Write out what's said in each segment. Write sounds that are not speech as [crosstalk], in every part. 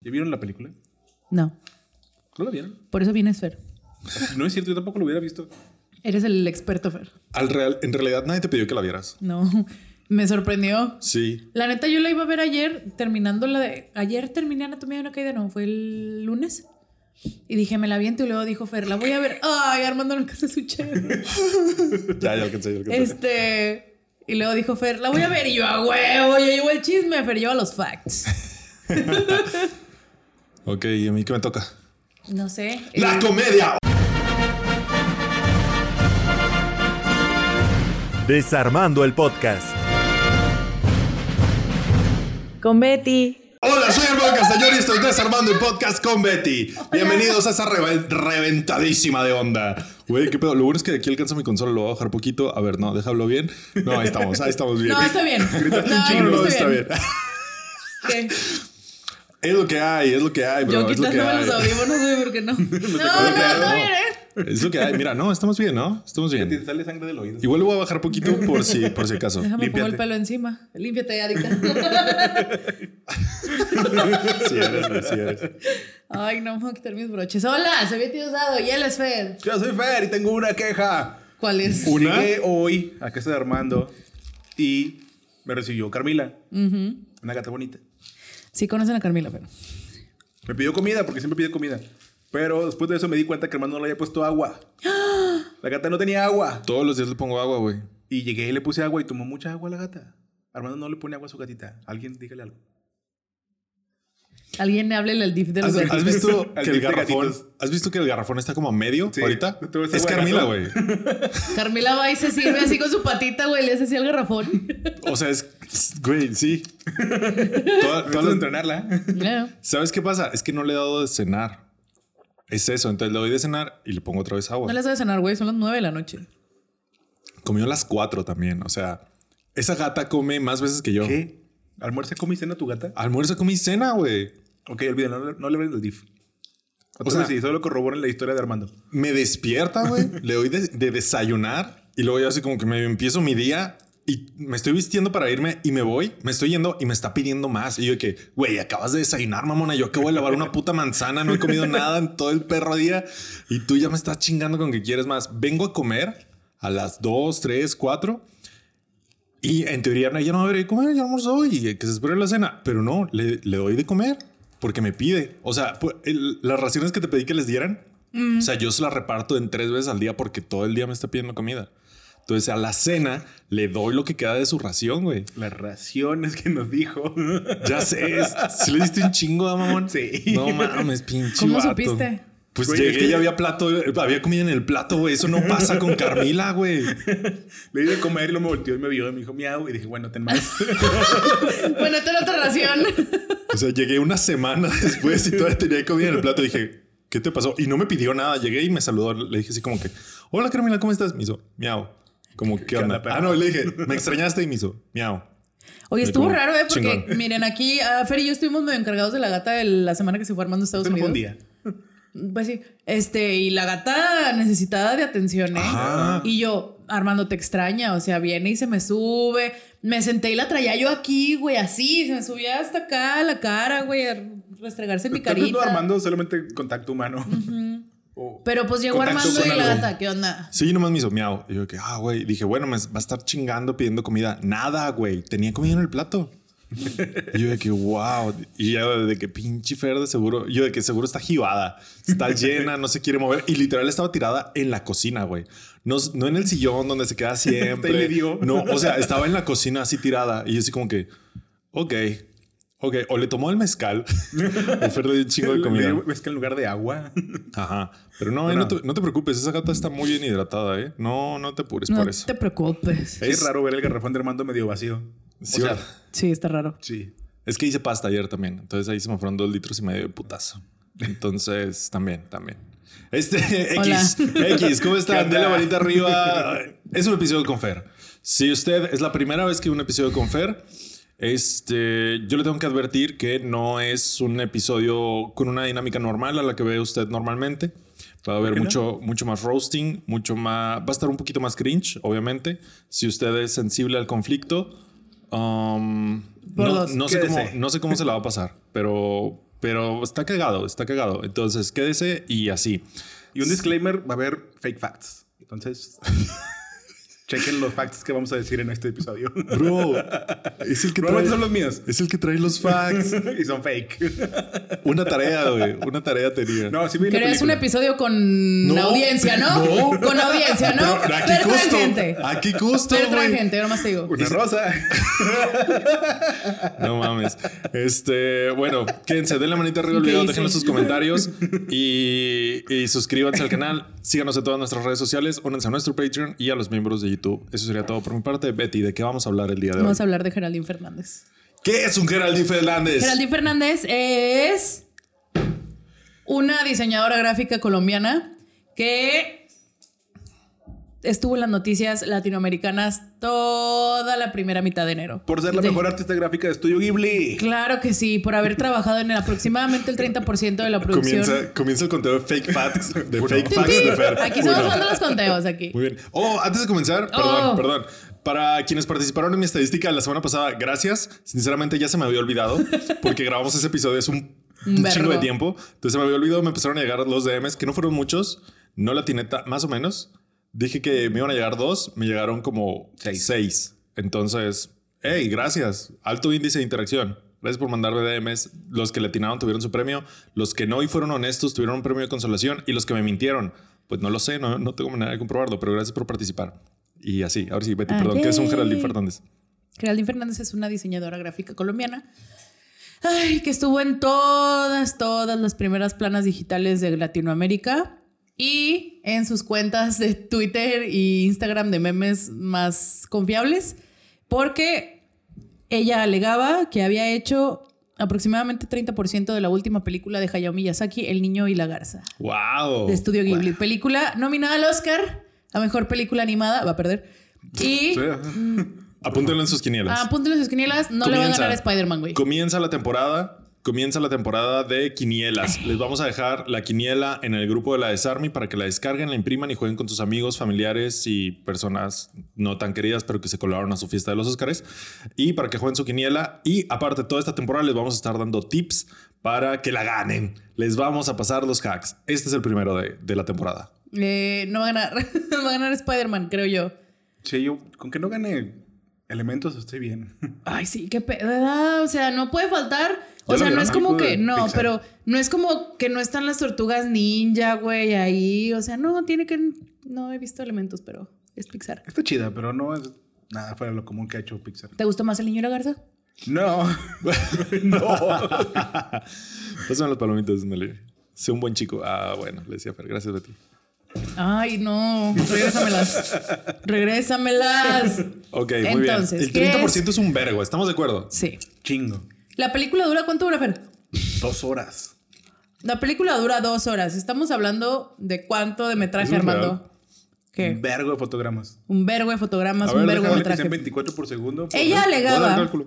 ¿Ya vieron la película? No. ¿No la vieron? Por eso vienes, Fer. [laughs] No es cierto, yo tampoco lo hubiera visto. Eres el experto, Fer. Al real, en realidad nadie te pidió que la vieras. No. [laughs] Me sorprendió. Sí. La neta, yo la iba a ver ayer, terminando la de. Ayer terminé Anatomía de una caída, no, fue el lunes. Y dije, me la viento y luego dijo Fer, la voy a ver. Ay, Armando nunca se su chévere. [laughs] Ya, ya alcancé, ya alcancé. Este. Y luego dijo Fer, la voy a ver. Y yo, a huevo, ya llevo el chisme. Fer lleva los facts. Ok, ¿y a mí qué me toca? No sé. ¡La eh, comedia! Desarmando el podcast. con Betty. Hola, soy Armando Castañón y estoy desarmando el podcast con Betty. Bienvenidos a esa reve- reventadísima de onda. Güey, qué pedo. Lo bueno es que de aquí alcanza mi consola, lo voy a bajar poquito. A ver, no, déjalo bien. No, ahí estamos, ahí estamos bien. No, está bien. Gritaste un No, chingo, No, no, está está bien. bien. ¿Qué? Es lo que hay, es lo que hay, bro. Yo es lo que quitándome hay. los audífonos, güey, ¿por qué [laughs] no? No, no, no. bien, ¿eh? Es lo que hay. Mira, no, estamos bien, ¿no? Estamos Ya te bien. sale sangre del oído. Igual lo voy a bajar poquito por si, por si acaso. Déjame pongo el Límpiate. pelo encima. Límpiate, adicta. [laughs] Sí eres, güey, sí eres. Ay, no, me voy a quitar mis broches. Hola, soy Betty Osado y él es Fer. Yo soy Fer y tengo una queja. ¿Cuál es? ¿Una? Llegué hoy a casa de Armando y me recibió Carmila. Una gata bonita. Sí conocen a Carmila, pero. Me pidió comida porque siempre pide comida. Pero después de eso me di cuenta que Armando no le había puesto agua. [gasps] La gata no tenía agua. Todos los días le pongo agua, güey. Y llegué y le puse agua y tomó mucha agua a la gata. Armando no le pone agua a su gatita. Alguien dígale algo. Alguien háblele al DIF de los ¿Has, has visto que el dip de garrafón? gatitos. ¿Has visto que el garrafón está como a medio Sí. ahorita? ¿Tú ves Es de Carmila, güey. [laughs] Carmila va y se sirve así con su patita, güey. Le hace así al garrafón. O sea, es. Güey, sí. Toda- [laughs] toda la- entrenarla. Ya. ¿Sabes qué pasa? Es que no le he dado de cenar. Es eso. Entonces le doy de cenar y le pongo otra vez agua. No le sabe cenar, güey. Son las nueve de la noche. Comió a las cuatro también. O sea, esa gata come más veces que yo. ¿Qué? ¿Almuerza, come y cena tu gata? Almuerzo con mi cena, güey. Ok, olvídalo, no, no le hablen del DIF. O sea- sí, solo corroboren la historia de Armando. Me despierta, güey. [laughs] le doy de, de desayunar y luego yo así como que me empiezo mi día y me estoy vistiendo para irme y me voy, me estoy yendo y me está pidiendo más. Y yo que, güey, acabas de desayunar, mamona. Yo acabo de lavar una puta manzana, no he comido [laughs] nada en todo el perro día y tú ya me estás chingando con que quieres más. Vengo a comer a las 2, 3, 4 y en teoría ella no va a ver comer, ya almorzó y que se espere la cena, pero no, le, le doy de comer porque me pide. O sea, el- las raciones que te pedí que les dieran, o sea, yo se las reparto en tres veces al día porque todo el día me está pidiendo comida. Entonces a la cena le doy lo que queda de su ración, güey. Las raciones que nos dijo. Ya sé, si le diste un chingo, mamón. [laughs] Sí. No mames, pinche ¿Cómo vato. supiste? Pues Güey, llegué es que- y había plato, había comida en el plato, güey. Eso no pasa con Carmila, güey. [laughs] Le di de comer y luego me volteó y me vio y me dijo miau. Y dije, bueno, ten más. [laughs] Bueno, esta era otra ración. O sea, llegué una semana [laughs] después y todavía tenía comida en el plato. Dije, ¿qué te pasó? Y no me pidió nada. Llegué y me saludó. Le dije así como que, hola Carmila, ¿cómo estás? Me hizo, miau. Como, ¿qué, onda? ah, no, le dije, me extrañaste y me hizo, miau. Oye, Y estuvo como, raro, ¿eh? Porque, chingón. miren, aquí ah, Fer y yo estuvimos medio encargados de la gata de la semana que se fue armando a Estados fue Unidos. un día. Pues sí. Este, y la gata necesitada de atención, ¿eh? Ajá. Y yo, Armando, te extraña. O sea, viene y se me sube. Me senté y la traía yo aquí, güey, así. Se me subía hasta acá la cara, güey, a restregarse mi carita. Armando solamente contacto humano. [laughs] Pero pues llegó Armando y la gata, ¿qué onda? Sí, nomás me hizo miau. Y yo que, ah, güey. Dije, bueno, me va a estar chingando pidiendo comida. Nada, güey. Tenía comida en el plato. Y yo de que, wow. Y ya de que pinche Fer de seguro. Yo de que seguro está jibada. Está [laughs] llena, no se quiere mover. Y literal estaba tirada en la cocina, güey. No, no en el sillón donde se queda siempre. [laughs] le dio. No, o sea, estaba en la cocina así tirada. Y yo así como que, ok. Ok, o le tomó el mezcal. [laughs] o Fer le dio un chingo de comida. mezcal en lugar de agua. Ajá. Pero no, eh, no, te, no te preocupes, esa gata está muy bien hidratada, ¿eh? No, no te apures No por eso. te preocupes. Es Es- raro ver el garrafón de Armando medio vacío. Sí, o sea. Sí, está raro. sí. Es que hice pasta ayer también. Entonces ahí se me fueron dos litros y medio de putazo. Entonces, [laughs] también, también. Este, [laughs] Hola. X, X, ¿cómo ¿Qué están? Denle manita arriba. [laughs] Es un episodio con Fer. Si usted es la primera vez que un episodio con Fer, este, yo le tengo que advertir que no es un episodio con una dinámica normal a la que ve usted normalmente. Va a haber no? mucho, mucho más roasting, mucho más. Va a estar un poquito más cringe, obviamente. Si usted es sensible al conflicto, um, no, sé cómo, no sé cómo se la va a pasar, pero Pero está cagado, está cagado. Entonces, quédese y así. Y un disclaimer, va a haber fake facts. Entonces, [laughs] chequen los facts que vamos a decir en este episodio. Bro, [laughs] es el que Probablemente trae, son los míos. es el que trae los facts. [laughs] y son fake. Una tarea, güey. Una tarea tenía. No, sí la Querías un episodio con No, audiencia, ¿no? no. Con audiencia, ¿no? Pero aquí Pero trae justo. gente. Aquí justo, Pero trae güey. gente, yo nomás te digo. Una rosa. [laughs] No mames. Este, bueno, quédense, denle la manita arriba al ¿Qué video, déjenos sus comentarios y, y suscríbanse al canal. Síganos en todas nuestras redes sociales, únanse a nuestro Patreon y a los miembros de YouTube. Eso sería todo por mi parte. Betty, ¿de qué vamos a hablar el día de hoy? Vamos a hablar de Geraldine Fernández. ¿Qué es un Geraldine Fernández? Geraldine Fernández es una diseñadora gráfica colombiana que estuvo en las noticias latinoamericanas toda la primera mitad de enero. Por ser la Sí. mejor artista gráfica de Estudio Ghibli. Claro que sí, por haber trabajado en el aproximadamente el 30% de la producción. Comienza, comienza el conteo de fake facts. De [laughs] fake facts de Fer. Aquí estamos dando los conteos aquí. Muy bien. Oh, antes de comenzar, perdón, Oh. perdón. Para quienes participaron en mi estadística la semana pasada, gracias. Sinceramente ya se me había olvidado [laughs] porque grabamos ese episodio es un, Un chingo de tiempo. Entonces se me había olvidado, me empezaron a llegar los DMs, que no fueron muchos. No la tiene más o menos. Dije que me iban a llegar dos, me llegaron como Seis. seis. Entonces, hey, gracias. Alto índice de interacción. Gracias por mandarme DMs. Los que le atinaron tuvieron su premio. Los que no y fueron honestos tuvieron un premio de consolación. Y los que me mintieron, pues no lo sé, no, no tengo manera de comprobarlo, pero gracias por participar. Y así, ahora sí, Betty, perdón, ¿qué es un. Geraldine Fernández? Geraldine Fernández es una diseñadora gráfica colombiana. Ay, que estuvo en todas, todas las primeras planas digitales de Latinoamérica y en sus cuentas de Twitter e Instagram de memes más confiables, porque ella alegaba que había hecho aproximadamente 30% de la última película de Hayao Miyazaki, El niño y la garza, ¡Wow! de Estudio Ghibli. Película nominada al Oscar a mejor película animada, va a perder. Y Sí. [laughs] Apúntenlo en sus quinielas. Ah, apúntenle sus quinielas. No le va a ganar a Spider-Man, güey. Comienza la temporada. Comienza la temporada de quinielas. Les vamos a dejar la quiniela en el grupo de la Desarmy para que la descarguen, la impriman y jueguen con sus amigos, familiares y personas no tan queridas, pero que se colaron a su fiesta de los Óscares. Y para que jueguen su quiniela. Y aparte, toda esta temporada les vamos a estar dando tips para que la ganen. Les vamos a pasar los hacks. Este es el primero de, de la temporada. Eh, no va a ganar. [laughs] no va a ganar Spider-Man, creo yo. Sí, yo con que no gane elementos estoy bien. [laughs] Ay, sí, qué pedo. ¿verdad? O sea, no puede faltar. O ¿Ya lo sea, no es como que. No, Pixar. pero no es como que no están las tortugas ninja, güey, ahí. O sea, no, tiene que. No he visto elementos, pero es Pixar. Está chida, pero no es nada fuera de lo común que ha hecho Pixar. ¿Te gustó más el niño y la garza? No. [laughs] no. [laughs] Pásame las palomitas, Nelly. Sé un buen chico. Ah, bueno, le decía Fer. Gracias, Betty. Ay, no. Regrésamelas. Regrésamelas. Ok, muy Entonces, bien. ¿qué El 30% es? un vergo, ¿estamos de acuerdo? Sí. Chingo. ¿La película dura cuánto dura, Fer? Dos horas. La película dura dos horas. Estamos hablando de cuánto de metraje, ¿Eso es Armando. ¿Qué? Un vergo de fotogramas. Un vergo de fotogramas, A ver, un vergo de que metraje. sean 24 por segundo. por- Ella alegaba, cálculo.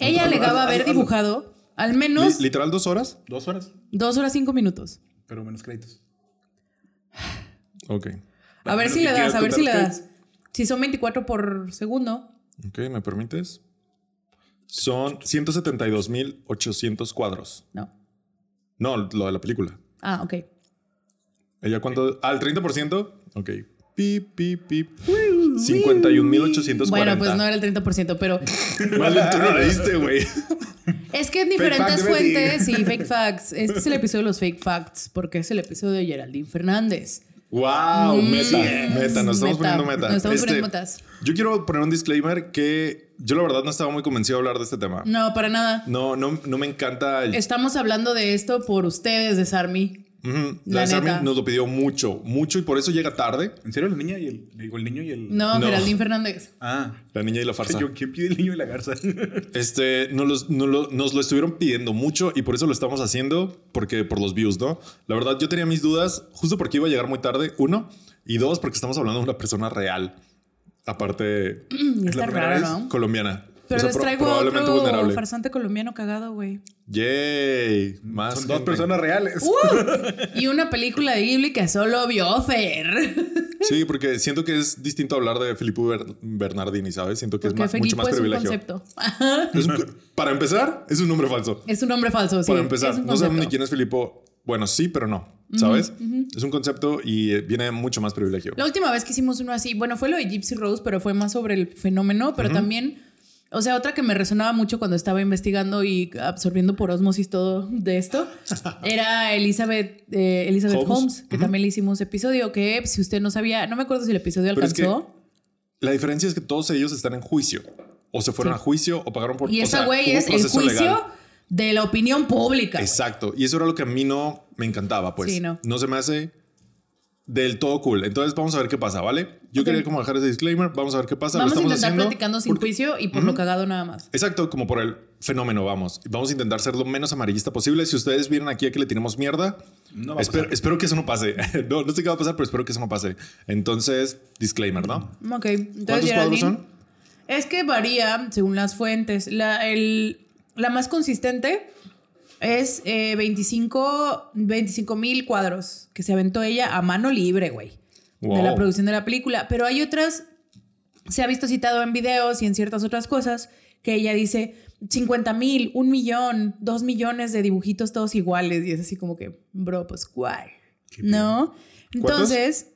ella alegaba haber hazlo. dibujado al menos Li- ¿Literal dos horas? Dos horas. dos horas cinco minutos. Pero menos créditos. Ok. A ver si le das, a ver si le das. Si son 24 por segundo. Ok, ¿me permites? Son 172.800 cuadros. No. No, lo de la película. Ah, ok. ¿Ella cuánto? Ah, el 30%. Ok. Pip, pip, pip. 51.840. Bueno, pues no era el 30%, pero [laughs] bien tú no leíste, güey. [laughs] es que en diferentes fuentes y fake facts. Este es el episodio de los fake facts porque es el episodio de Geraldine Fernández. Wow, meta, yes. meta, nos estamos Meta. poniendo meta. Nos estamos Este, poniendo metas. Yo quiero poner un disclaimer que yo la verdad no estaba muy convencido de hablar de este tema. No, para nada. No, no, no me encanta el Estamos hablando de esto por ustedes, de La La Sarmi neta. nos lo pidió mucho, mucho y por eso llega tarde. ¿En serio la niña y el, digo, el niño y el... No, No. Geraldine Fernández. Ah. La niña y la farsa. Yo, ¿quién pide el niño y la garza? [laughs] Este, nos, los- nos lo, nos lo estuvieron pidiendo mucho y por eso lo estamos haciendo, porque por los views, ¿no? La verdad, yo tenía mis dudas, justo porque iba a llegar muy tarde, uno, y dos, porque estamos hablando de una persona real, aparte [clears throat] Y está primera raro, vez. ¿no? colombiana. Pero O sea, les traigo probablemente otro vulnerable. farsante colombiano cagado, güey. Yay, más Son dos personas reales. Y una película de Ghibli que solo vio Fer. Sí, porque siento que es distinto hablar de Filippo Ber- Bernardini, ¿sabes? Siento que Porque es mucho Felipe más es un concepto. Es un- para empezar, es un nombre falso. Es un nombre falso, sí. para empezar, no sabemos ni quién es Filippo. Bueno, sí, pero no, ¿sabes? Es un concepto y eh, viene mucho más privilegio. La última vez que hicimos uno así, bueno, fue lo de Gypsy Rose, pero fue más sobre el fenómeno, pero también, o sea, otra que me resonaba mucho cuando estaba investigando y absorbiendo por osmosis todo de esto, [laughs] era Elizabeth, eh, Elizabeth Holmes, Holmes. que también le hicimos episodio, que si usted no sabía, no me acuerdo si el episodio Pero es que alcanzó. La diferencia es que todos ellos están en juicio. O se fueron Sí. a juicio o pagaron por y esa güey es el juicio legal. de la opinión pública. Exacto. Y eso era lo que a mí no me encantaba, pues. Sí, no. se me hace del todo cool. Entonces vamos a ver qué pasa, ¿vale? Yo quería como dejar ese disclaimer. Vamos a ver qué pasa. Vamos a lo estamos intentar haciendo platicando sin porque- juicio y por lo cagado nada más. Exacto, como por el fenómeno, vamos. Vamos a intentar ser lo menos amarillista posible. Si ustedes vienen aquí a que le tiremos mierda, No va a espero, pasar. espero que eso no pase. [laughs] no, no sé qué va a pasar, pero espero que eso no pase. Entonces, disclaimer, ¿no? Ok, entonces ¿Cuántos cuadros son? Es que varía según las fuentes. La, el- la más consistente es eh, 25 mil cuadros que se aventó ella a mano libre, güey. De la producción de la película. Pero hay otras, se ha visto citado en videos y en ciertas otras cosas, que ella dice 50 mil, un millón, dos millones de dibujitos todos iguales. Y es así como que, bro, pues guay. ¿No? ¿Cuántos? Entonces,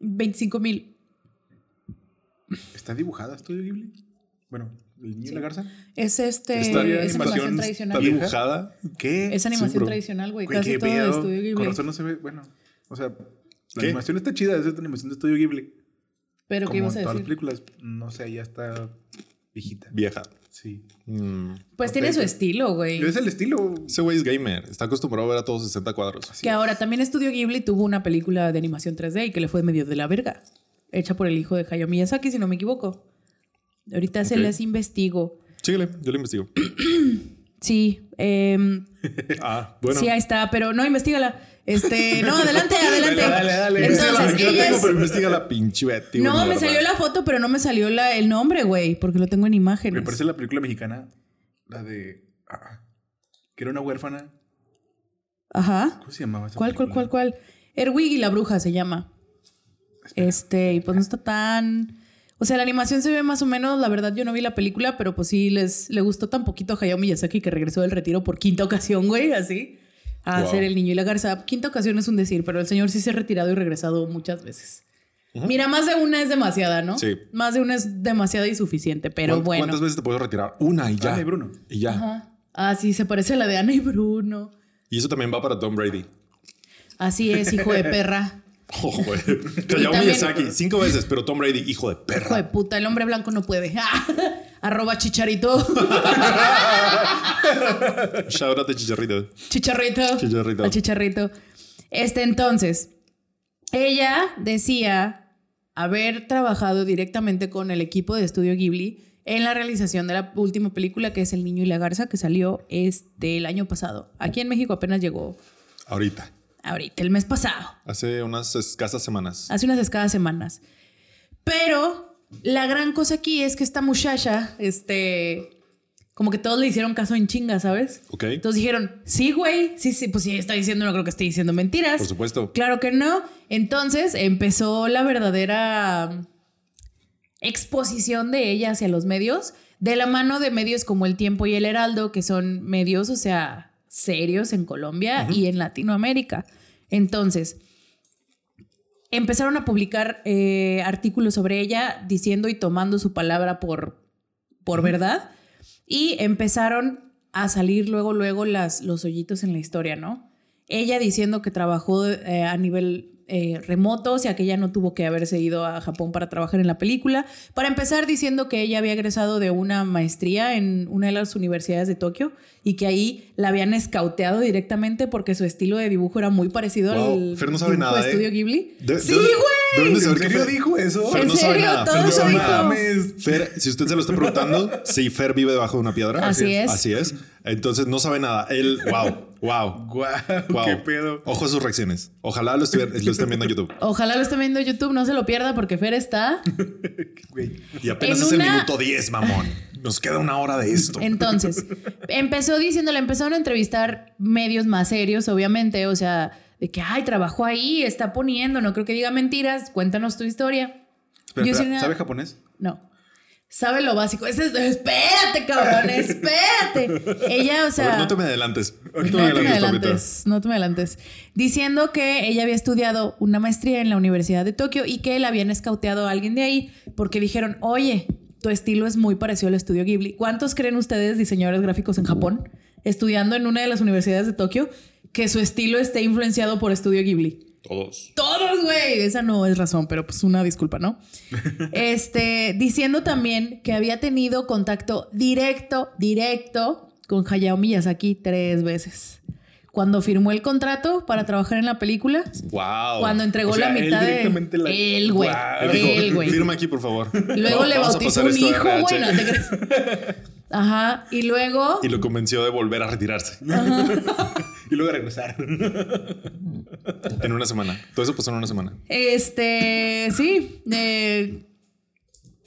25 mil. ¿Está dibujada Estudio Ghibli? Bueno, niño y la garza. Es este, Esta es animación tradicional. Dibujada. ¿Qué? Es animación bro. tradicional, güey. Casi qué todo de pedo. estudio Con Ghibli. razón no se ve. Bueno, o sea, la ¿Qué? animación está chida. Es esta animación de Estudio Ghibli. Pero Como ¿qué ibas a en todas las decir? películas. No sé, ya está viejita. Vieja. Sí. Mm. Pues tiene su estilo, güey. Es el estilo. Ese güey es gamer. Está acostumbrado a ver a todos 60 cuadros. Que ahora también Estudio Ghibli tuvo una película de animación 3D y que le fue medio de la verga. Hecha por el hijo de Hayao Miyazaki, si no me equivoco. Ahorita se les investigo. Síguele, yo lo investigo. [clears throat] Sí, em, [laughs] Ah, bueno. sí, ahí está, pero no, investigala. Este, [laughs] no, adelante, adelante. Dale, dale, dale. Entonces, Yo lo ella tengo, pero investiga la pinche Betty. No, me salió la foto, pero no me salió la, el nombre, güey, porque lo tengo en imágenes. Me parece la película mexicana. La de. ah, que era una huérfana. Ajá. ¿Cómo se llamaba esa ¿Cuál, cuál, película? cuál, cuál? Erwig y la bruja se llama. Este, y pues no está tan. O sea, la animación se ve más o menos, la verdad yo no vi la película, pero pues sí les le gustó tan poquito a Hayao Miyazaki que regresó del retiro por quinta ocasión, güey, así. A Wow. hacer el niño y la garza. Quinta ocasión es un decir, pero el señor sí se ha retirado y regresado muchas veces. Mira, más de una es demasiada, ¿no? Sí. Más de una es demasiada y suficiente, pero ¿Cuán- bueno. ¿Cuántas veces te puedo retirar? Una y ya. Ana y Bruno. Y ya. Ajá. Ah, sí, se parece a la de Ana y Bruno. Y eso también va para Tom Brady. Así es, hijo de perra. Oh, güey. [laughs] Miyazaki. Cinco veces, pero Tom Brady, hijo de Hijo de perra. puta, el hombre blanco no puede. [laughs] Arroba chicharito. [laughs] Shout out de Chicharrito. Chicharrito. Chicharrito. Al chicharrito. Este, entonces, ella decía haber trabajado directamente con el equipo de Estudio Ghibli en la realización de la última película que es El Niño y la Garza, que salió este, el año pasado. Aquí en México apenas llegó Ahorita. Ahorita, el mes pasado. Hace unas escasas semanas. hace unas escasas semanas. Pero la gran cosa aquí es que esta muchacha, este, como que todos le hicieron caso en chinga, ¿sabes? Ok. Entonces dijeron, sí, güey, sí, sí, pues sí, está diciendo, no creo que esté diciendo mentiras. Por supuesto. Claro que no. Entonces empezó la verdadera exposición de ella hacia los medios, de la mano de medios como El Tiempo y El Heraldo, que son medios, o sea, serios en Colombia y en Latinoamérica. Entonces, empezaron a publicar eh, artículos sobre ella diciendo y tomando su palabra por, por verdad. Y empezaron a salir luego, luego las, los hoyitos en la historia, ¿no? Ella diciendo que trabajó eh, a nivel eh, remoto, o sea que ella no tuvo que haberse ido a Japón para trabajar en la película. Para empezar, diciendo que ella había egresado de una maestría en una de las universidades de Tokio y que ahí la habían escauteado directamente porque su estilo de dibujo era muy parecido Wow, al Fer no sabe dibujo nada, de ¿eh? Estudio Ghibli. De- sí, güey. ¿De dónde ¿En serio Fer- dijo eso? Fer ¿En no sabe nada. Fer no sabe nada. Mames. Fer, si usted se lo está preguntando, [laughs] sí, Fer vive debajo de una piedra. Así es. Así es. Entonces no sabe nada. Él, wow, wow. [laughs] Guau, Wow. qué pedo. Ojo a sus reacciones. Ojalá lo, estén viendo en YouTube. [laughs] Ojalá lo estén viendo en YouTube, no se lo pierda porque Fer está. Y apenas En es una- el minuto 10, mamón. Nos queda una hora de esto. Entonces, empezó diciéndole, empezaron a entrevistar medios más serios, obviamente, o sea, de que, ay, trabajó ahí, está poniendo, no creo que diga mentiras, cuéntanos tu historia. Yo espera, una- ¿Sabe japonés? No. Sabe lo básico. Es- espérate, cabrón, [laughs] espérate. Ella, o sea. ver, no te me adelantes. No te No me te me adelantes, no te me adelantes. Diciendo que ella había estudiado una maestría en la Universidad de Tokio y que la habían escauteado a alguien de ahí porque dijeron, oye, tu estilo es muy parecido al estudio Ghibli. ¿Cuántos creen ustedes, diseñadores gráficos en Japón, estudiando en una de las universidades de Tokio, que su estilo esté influenciado por estudio Ghibli? Todos. Todos, güey. Esa no es razón, pero pues una disculpa, ¿no? [laughs] Este, diciendo también que había tenido contacto directo, directo con Hayao Miyazaki tres veces. Cuando firmó el contrato para trabajar en la película, Wow. cuando entregó O sea, la él mitad de la- él, güey, Guau. él, güey. Firma aquí, por favor. Luego le bautizó un hijo, güey, RH. no te crees. [laughs] Ajá, y luego Y lo convenció de volver a retirarse [laughs] Y luego regresar. [laughs] en una semana. Todo eso pasó en una semana. Este, sí. eh,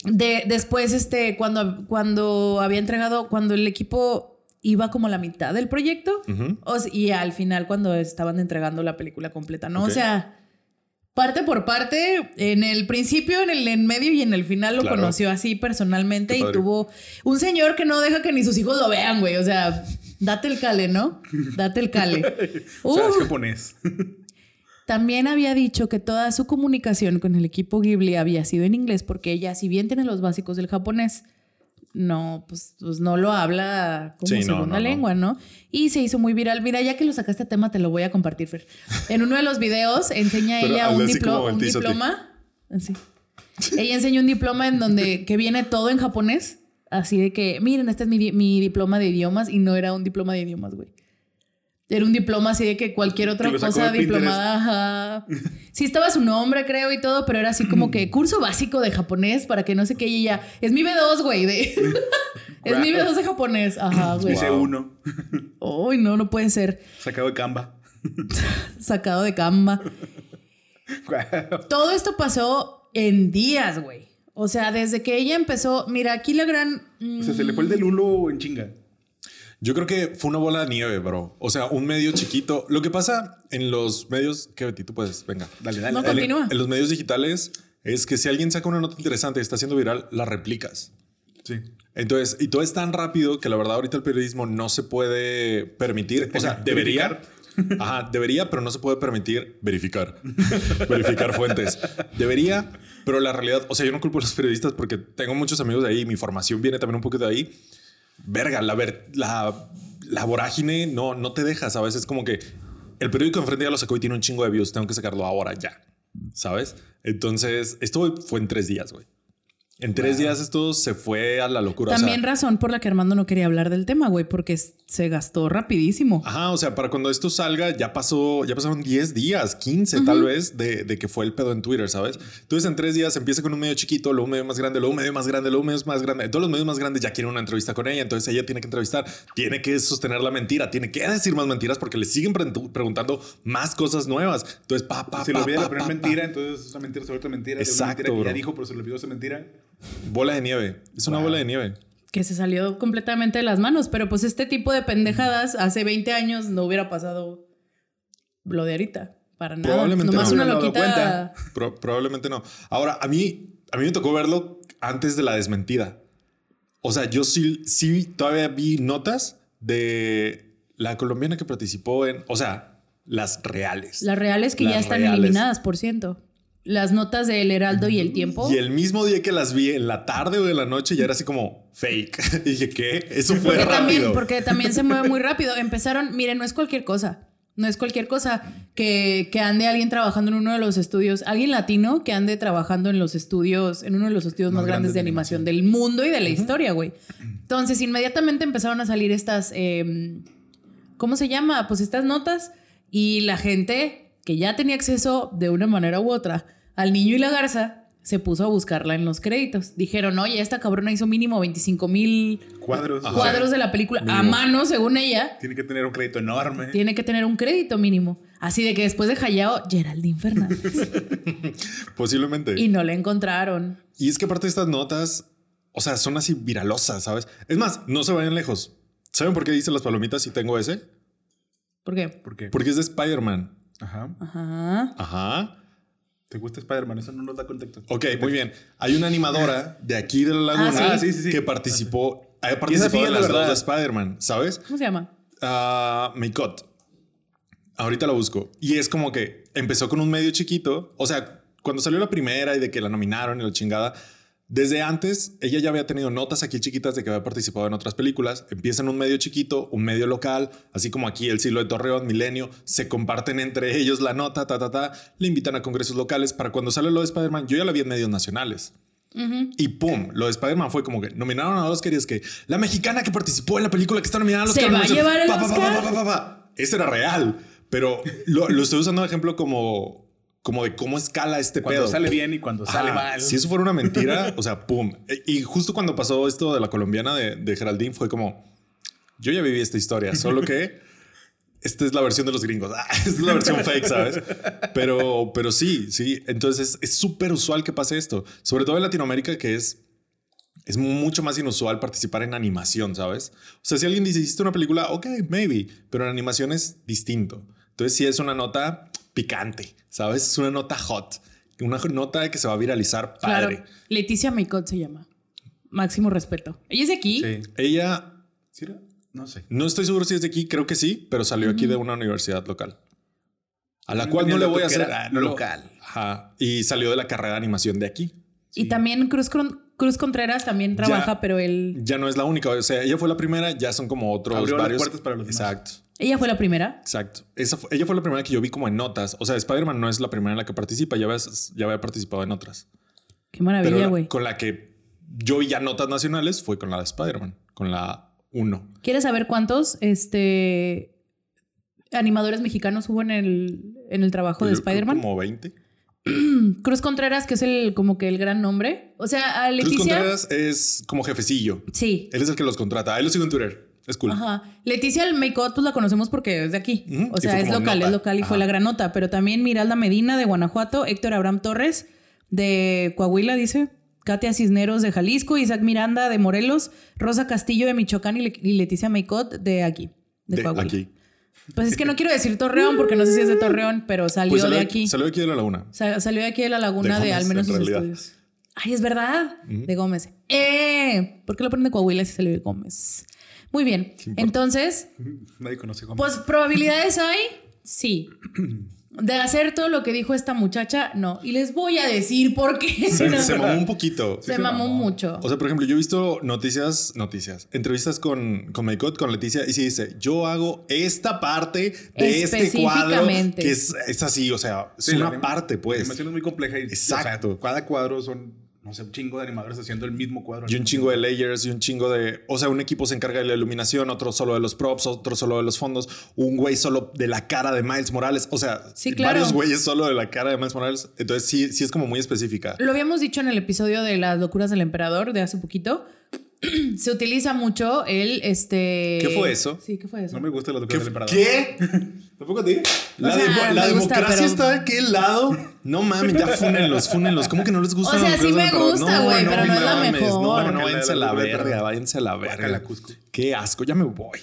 de, después, este, cuando, cuando había entregado, cuando el equipo iba como a la mitad del proyecto, o y al final cuando estaban entregando la película completa, ¿no? O sea, parte por parte, en el principio, en el en medio y en el final lo Claro. conoció así personalmente y tuvo un señor que no deja que ni sus hijos lo vean, güey. O sea, date el cale, ¿no? Date el cale. [laughs] O sea, es Uh. japonés. [laughs] También había dicho que toda su comunicación con el equipo Ghibli había sido en inglés porque ella, si bien tiene los básicos del japonés, no, pues, pues no lo habla como Sí, segunda no, no. lengua, ¿no? Y se hizo muy viral. Mira, ya que lo sacaste a tema, te lo voy a compartir, Fer. En uno de los videos enseña Pero ella un, diplo- un diploma. Así. Ella enseña un diploma en donde [laughs] que viene todo en japonés. Así de que, miren, este es mi, mi diploma de idiomas y no era un diploma de idiomas, güey. Era un diploma así de que cualquier otra cosa diplomada. ajá. Sí estaba su nombre, creo, y todo, pero era así como que [clears throat] curso básico de japonés para que no sé qué. Y ella, es mi B2, güey. de- [laughs] es mi B2 de japonés. Ajá, güey. Wow. uno. Uy, no, no puede ser. Sacado de Canva. [laughs] Sacado de Canva. Todo esto pasó en días, güey. O sea, desde que ella empezó. Mira, aquí la gran. mm, O sea, se le fue el de Lulo en chinga. Yo creo que fue una bola de nieve, bro. O sea, un medio chiquito. Lo que pasa en los medios, que Betty, tú puedes, venga. Dale, dale. No, dale. continúa. En los medios digitales es que si alguien saca una nota interesante y está haciendo viral, la replicas. Sí. Entonces, y todo es tan rápido que la verdad ahorita el periodismo no se puede permitir. O sea, debería. Ajá, debería, pero no se puede permitir verificar. [laughs] verificar fuentes. Debería, pero la realidad, o sea, yo no culpo a los periodistas porque tengo muchos amigos de ahí, mi formación viene también un poco de ahí. Verga, la, ver- la, la vorágine no, no te deja, ¿sabes? Es como que el periódico enfrente ya lo sacó y tiene un chingo de views, tengo que sacarlo ahora ya, ¿sabes? Entonces, esto fue en tres días, güey. En tres días esto se fue a la locura. o sea, También razón por la que Armando no quería hablar del tema, güey, porque se gastó rapidísimo. Ajá, o sea, para cuando esto salga ya pasó, ya pasaron 10 días, 15 tal vez de, de que fue el pedo en Twitter, ¿sabes? Entonces en tres días empieza con un medio chiquito, luego un medio más grande, luego un medio más grande, luego un medio más grande. Todos los medios más grandes ya quieren una entrevista con ella, entonces ella tiene que entrevistar, tiene que sostener la mentira, tiene que decir más mentiras porque le siguen pre- preguntando más cosas nuevas. Entonces, pa, pa, Se le pa, olvida pa, la primera pa, mentira, pa. entonces esa mentira se vuelve otra mentira. Exacto, mentira que ya dijo, pero se le olvidó esa mentira. Bola de nieve, es una Wow. bola de nieve. Que se salió completamente de las manos. Pero pues este tipo de pendejadas hace 20 años no hubiera pasado lo de ahorita. Para nada. Probablemente Nomás no. una Me hubiera dado loquita. cuenta. Pro- probablemente no. Ahora, a mí, a mí me tocó verlo antes de la desmentida. O sea, yo sí, sí todavía vi notas de la colombiana que participó en, o sea, las reales. Las reales que ya están reales. eliminadas, por ciento. Las notas del Heraldo y el Tiempo. Y el mismo día que las vi, en la tarde o en la noche, ya era así como fake. y [laughs] dije, ¿qué? Eso fue Porque también, rápido. porque también se mueve muy [laughs] rápido. Empezaron, miren, no es cualquier cosa. No es cualquier cosa que, que ande alguien trabajando en uno de los estudios, alguien latino que ande trabajando en los estudios, en uno de los estudios más, grandes de animación del mundo y de la historia, güey. Entonces, inmediatamente empezaron a salir estas, eh, ¿cómo se llama? Pues estas notas y la gente que ya tenía acceso de una manera u otra al niño y la garza se puso a buscarla en los créditos. Dijeron, oye, esta cabrona hizo mínimo 25 mil Cuadros. Cuadros de la película a mano, según ella. Tiene que tener un crédito enorme. Tiene que tener un crédito mínimo. Así de que después de Hayao, Geraldine Fernández. [laughs] Posiblemente. y no la encontraron. Y es que aparte de estas notas, o sea, son así viralosas, ¿sabes? Es más, no se vayan lejos. ¿Saben por qué dicen las palomitas si tengo ese? ¿Por qué? ¿Por qué? Porque es de Spider-Man. Ajá. Ajá. Ajá. ¿Te gusta Spider-Man? Eso no nos da contexto. Ok, muy bien. Hay una animadora de aquí de la laguna Ah, sí, sí, sí. que participó, ha esa participado en la las dos de Spider-Man, ¿sabes? ¿Cómo se llama? Ah, Maykot. Ahorita la busco. Y es como que empezó con un medio chiquito. O sea, cuando salió la primera y de que la nominaron y la chingada, desde antes ella ya había tenido notas aquí chiquitas de que había participado en otras películas. Empieza en un medio chiquito, un medio local, así como aquí el Silo de Torreón, Milenio, se comparten entre [laughs] ellos la nota, ta, ta, ta, le invitan a congresos locales. Para cuando sale lo de Spider-Man, yo ya la vi en medios nacionales. Y pum, lo de Spider-Man fue como que nominaron a Oscar y es que la mexicana que participó en la película que está nominada al ¿Se Oscar. va a llevar el pa, pa, pa, Oscar? pa, pa, pa, pa. Ese era real, pero lo, lo estoy usando de ejemplo como, como de cómo escala este Cuando pedo. sale bien y cuando sale Ah, mal. Si eso fuera una mentira, [laughs] o sea, pum. E- Y justo cuando pasó esto de la colombiana de, de Geraldine, fue como, yo ya viví esta historia, solo que [laughs] esta es la versión de los gringos. [laughs] Ah, esta es la versión fake, ¿sabes? Pero, pero sí, sí. Entonces es súper usual que pase esto, sobre todo en Latinoamérica, que es, es mucho más inusual participar en animación, ¿sabes? O sea, si alguien dice, hiciste una película, ok, maybe, pero en animación es distinto. Entonces sí es una nota picante, ¿sabes? Es una nota hot, una nota que se va a viralizar padre. Claro. Leticia Maicot se llama. Máximo respeto. Ella es de aquí. Sí. Ella, ¿Sí era? No sé. no estoy seguro si es de aquí, creo que sí, pero salió aquí de una universidad local. A la No cual no le voy a hacer lo- local. Ajá. Y salió de la carrera de animación de aquí. Y también Cruz, Cruz Contreras también trabaja, Ya. pero él. Ya no es la única. O sea, ella fue la primera, ya son como otros Abrió las varios. puertas para los demás. Exacto. Ella fue la primera. Exacto. Esa fue- ella fue la primera que yo vi como en notas. O sea, Spider-Man no es la primera en la que participa, ya, ves- ya había participado en otras. Qué maravilla, la- güey. con la que yo vi ya notas nacionales fue con la de Spider-Man, con la 1. ¿Quieres saber cuántos este, animadores mexicanos hubo en el, en el trabajo de Spider-Man? Como 20. [clears throat] Cruz Contreras, que es el como que el gran nombre. O sea, a Cruz Leticia. Contreras es como jefecillo. Sí. Él es el que los contrata. Ahí lo sigo en Twitter. Es cool. Ajá. Leticia el Makeout, pues la conocemos porque es de aquí. O sea, es local, nota. es local y fue la gran nota. Pero también Miralda Medina de Guanajuato, Héctor Abraham Torres de Coahuila, dice. Katia Cisneros de Jalisco, Isaac Miranda de Morelos, Rosa Castillo de Michoacán y, Le- y Leticia Maicot de aquí, de, De Coahuila. aquí. Pues es que no quiero decir Torreón porque no sé si es de Torreón, pero salió Pues salió de aquí. Salió de aquí de la laguna. Sa- salió de aquí de la laguna De de, Gómez, al menos en sus estudios. Ay, es verdad. De Gómez. ¡Eh! ¿Por qué lo ponen de Coahuila si salió de Gómez? Muy bien. Entonces, [laughs] Nadie conoce cómo. pues probabilidades hay, sí. [clears throat] De hacer todo lo que dijo esta muchacha, no. Y les voy a decir por qué. Se, [laughs] No. se mamó un poquito. Se mamó mucho. O sea, por ejemplo, yo he visto noticias, noticias, entrevistas con, con Maicot, con Leticia, y sí dice, yo hago esta parte de este cuadro que es, es así, o sea, es Sí, la una parte, La pues. animación es muy compleja y Exacto. o sea, cada cuadro son, no sé, un chingo de animadores haciendo el mismo cuadro. Y un chingo de layers y un chingo de... O sea, un equipo se encarga de la iluminación, otro solo de los props, otro solo de los fondos, un güey solo de la cara de Miles Morales. O sea, Sí, claro. varios güeyes solo de la cara de Miles Morales. Entonces sí, sí es como muy específica. Lo habíamos dicho en el episodio de las locuras del emperador de hace poquito. [clears throat] Se utiliza mucho el este. ¿Qué fue eso? Sí, ¿qué fue eso? No me gusta la ¿Qué? locura del emperador. ¿Qué? [laughs] ¿Tampoco a ti? La, O sea, demo- la gusta, democracia pero- está de aquel lado. No mames, ya fúnenlos, fúnenlos. ¿Cómo que no les gusta? O sea, la sí me gusta, güey, pero no es la mames, mejor. No, no, váyanse a la la verga, váyanse a la verga. Cusco. Qué asco, ya me voy.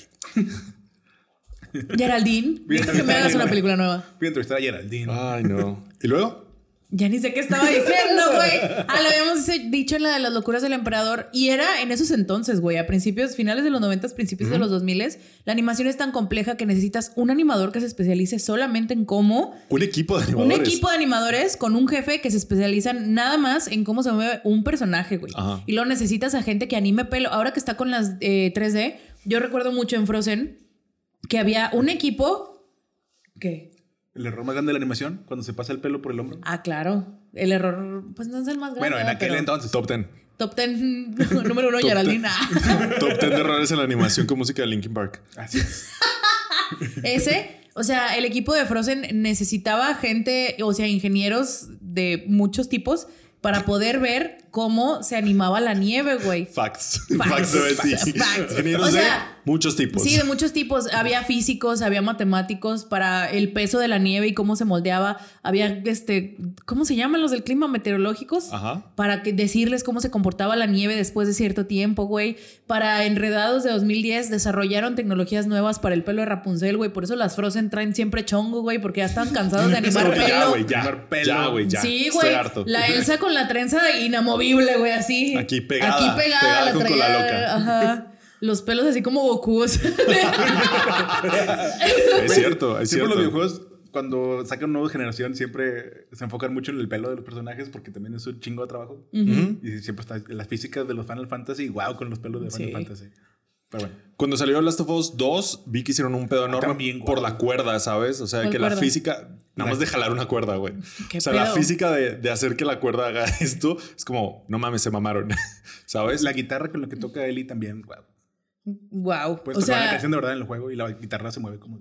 Geraldine, que me hagas una película nueva. Voy a entrevistar a Geraldine. Ay, no. ¿Y luego? Ya ni sé qué estaba diciendo, [laughs] güey. Ah, lo habíamos dicho en la de las locuras del emperador. Y era en esos entonces, güey. A principios, finales de los 90, principios de los 2000, la animación es tan compleja que necesitas un animador que se especialice solamente en cómo. Un equipo de Un animadores. equipo de animadores con un jefe que se especializan nada más en cómo se mueve un personaje, güey. Y luego necesitas a gente que anime pelo. Ahora que está con las eh, 3D, yo recuerdo mucho en Frozen que había un equipo que. El error más grande de la animación, cuando se pasa el pelo por el hombro. Ah, claro. El error, pues no es el más grande. Bueno, en aquel Pero entonces. Top 10. Top 10, [laughs] número uno. Ah. Top 10 [laughs] de errores en la animación con música de Linkin Park. Así es. [laughs] Ese, o sea, el equipo de Frozen necesitaba gente, o sea, ingenieros de muchos tipos para poder ver cómo se animaba la nieve, güey. Facts. [laughs] Facts. Facts de Betty. Facts. O de sea, muchos tipos. Sí, de muchos tipos. Había físicos, había matemáticos para el peso de la nieve y cómo se moldeaba. Había, este, ¿cómo se llaman los del clima? Meteorológicos. Ajá. Para que decirles cómo se comportaba la nieve después de cierto tiempo, güey. Para Enredados de 2010 desarrollaron tecnologías nuevas para el pelo de Rapunzel, güey. Por eso las Frozen traen siempre chongo, güey, porque ya estaban cansados de [laughs] Es animar que ya, pelo. güey, ya. Pelo. Ya, güey, ya. Sí, güey. harto. La Elsa con la trenza inamovible, güey, así. Aquí pegada, Aquí pegada, pegada la con traía, cola loca. Ajá. Los pelos así como Goku. [laughs] Es cierto, es Siempre cierto. los videojuegos, cuando sacan una nueva generación, siempre se enfocan mucho en el pelo de los personajes porque también es un chingo de trabajo. Y siempre está las físicas de los Final Fantasy, wow, con los pelos de Final Sí. Fantasy. Pero bueno. Cuando salió Last of Us 2, vi que hicieron un pedo enorme También, por la cuerda, ¿sabes? O sea, ¿Cuál que la física, nada más de jalar una cuerda, güey. ¿Qué O sea, la física de, de hacer que la cuerda haga [laughs] esto es como, no mames, se mamaron, [laughs] ¿sabes? La guitarra con la que toca Ellie también, wow. wow. Puedes o tocar la sea, canción de verdad en el juego y la guitarra se mueve como.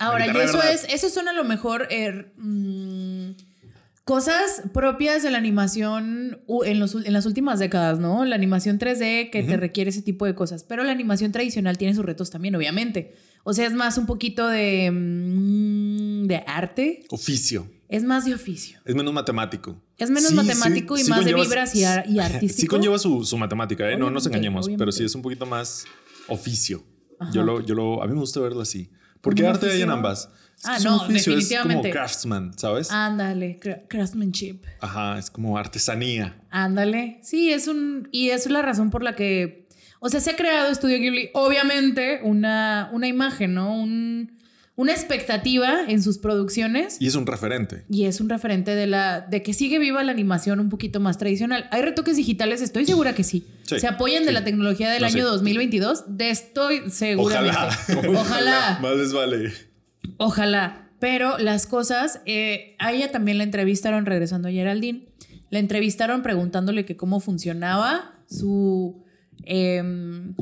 ahora, y eso es, eso son a lo mejor eh, mm, cosas propias de la animación en, los, en las últimas décadas, ¿no? La animación 3D que te requiere ese tipo de cosas. Pero la animación tradicional tiene sus retos también, obviamente. O sea, es más un poquito de, mm, de arte. Oficio. Es más de oficio. Es menos matemático. Es menos matemático y más de vibras y ar- y [laughs] artístico. Sí conlleva su, su matemática, ¿eh? No nos Obviamente, engañemos, pero sí es un poquito más oficio. Ajá. Yo lo, yo lo, a mí me gusta verlo así. ¿Por ¿Como qué un arte hay en ambas? Es Ah, no, oficio, definitivamente. Es como craftsman, ¿sabes? Ándale, cra- craftsmanship. Ajá, es como artesanía. Ándale. Sí, es un. Y es la razón por la que. O sea, se ha creado Estudio Ghibli, obviamente, una, una imagen, ¿no? Un, una expectativa en sus producciones. Y es un referente. Y es un referente de la de que sigue viva la animación un poquito más tradicional. ¿Hay retoques digitales? Estoy segura que sí. Sí, ¿Se apoyan de sí. la tecnología del Lo año sé. 2022? De estoy seguramente. [laughs] Ojalá. Ojalá. Más les vale. Ojalá. Pero las cosas, eh, a ella también la entrevistaron, regresando a Geraldine, la entrevistaron preguntándole que cómo funcionaba su, em,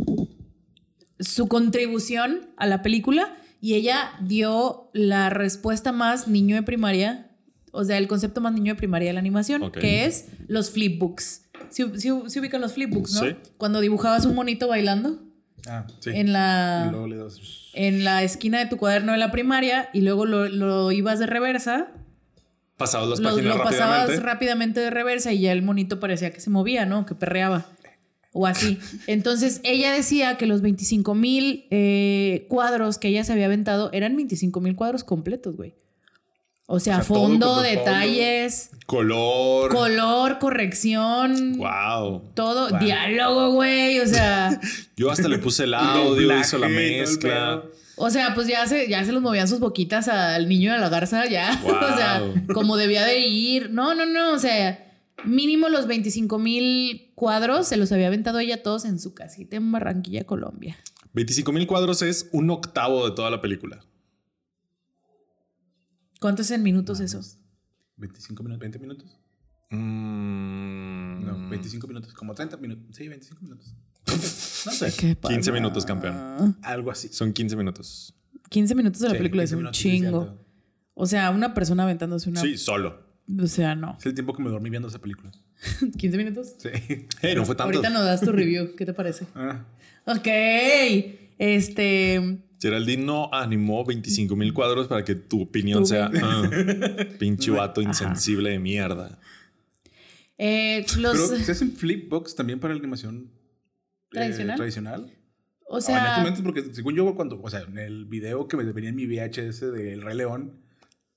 su contribución a la película y ella dio la respuesta más niño de primaria, o sea, el concepto más niño de primaria de la animación, que es los flipbooks. ¿Sí, sí, sí ubican los flipbooks, no? Sí. Cuando dibujabas un monito bailando Ah, sí. en la das. en la esquina de tu cuaderno de la primaria y luego lo, lo ibas de reversa, Pasados las lo, páginas lo pasabas rápidamente. rápidamente de reversa y ya el monito parecía que se movía, ¿no? Que perreaba. O así. Entonces ella decía que los 25 mil eh, cuadros que ella se había aventado eran 25 mil cuadros completos, güey. O sea, O sea, todo fondo, detalles, Color. color, corrección, wow. todo, Wow. diálogo, güey. O sea, [laughs] Yo hasta le puse el [laughs] audio, hizo la mezcla. O sea, pues ya se, ya se los movían sus boquitas al niño de la garza, ya. Wow. [laughs] O sea, como debía de ir. No, no, no. O sea, mínimo los 25 mil cuadros se los había aventado ella todos en su casita en Barranquilla, Colombia. 25 mil cuadros es un octavo de toda la película. ¿Cuánto es en minutos eso? 25 minutos, 20 minutos. Mm, No, 25 minutos, como 30 minutos. Sí, 25 minutos. No sé. ¿Qué 15 minutos, campeón. Algo así. Son 15 minutos. 15 minutos de la Sí, película 15 es un chingo. O sea, una persona aventándose una. Sí, solo. O sea, no. Es el tiempo que me dormí viendo esa película. [laughs] 15 minutos. Sí. [laughs] Hey, no fue tanto. Ahorita nos das tu review. ¿Qué te parece? Ah, Ok. Este. Geraldine no animó 25 mil cuadros para que tu opinión Tú, sea ah, [laughs] pinche vato insensible de mierda. eh, los. Pero se hacen flipbooks también para la animación eh, ¿Tradicional? tradicional. o sea. momentos, porque según yo, cuando, o sea, en el video que me venía en mi VHS del Rey León,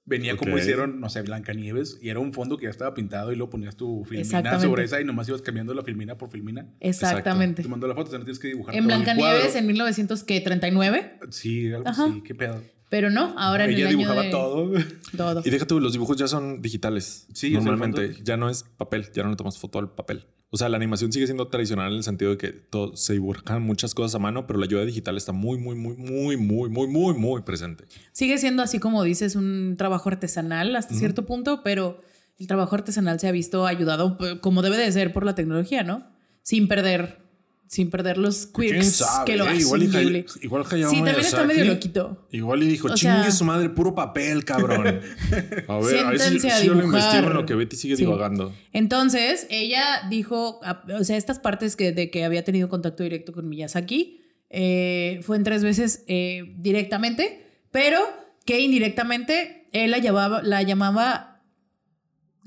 venía como Ok. hicieron, no sé, Blancanieves, y era un fondo que ya estaba pintado y luego ponías tu filmina sobre esa y nomás ibas cambiando la filmina por filmina. Exactamente. Tomando la foto, o sea, no tienes que dibujar En Blancanieves en 1939, Sí, algo Ajá. así, qué pedo. pero no, ahora en Ella el año dibujaba de todo. todo. Y déjate, los dibujos ya son digitales. Sí, normalmente. Ya no es papel, ya no le tomas foto al papel. O sea, la animación sigue siendo tradicional en el sentido de que todo, se dibujan muchas cosas a mano, pero la ayuda digital está muy, muy, muy, muy, muy, muy, muy, muy presente. Sigue siendo así como dices un trabajo artesanal hasta cierto punto, pero el trabajo artesanal se ha visto ayudado como debe de ser por la tecnología, ¿no? Sin perder sin perder los ¿Quién quirks que lo eh? igual, y increíble. Igual Hayao Sí, también está medio loquito. Igual y dijo, O chingue sea- su madre, puro papel, cabrón. [laughs] A ver, a ver si, yo lo investigo en lo que Betty sigue Sí. divagando. Entonces, ella dijo, o sea, estas partes que, de que había tenido contacto directo con Miyazaki, eh, fue en tres veces eh, directamente, pero que indirectamente él la llamaba, la llamaba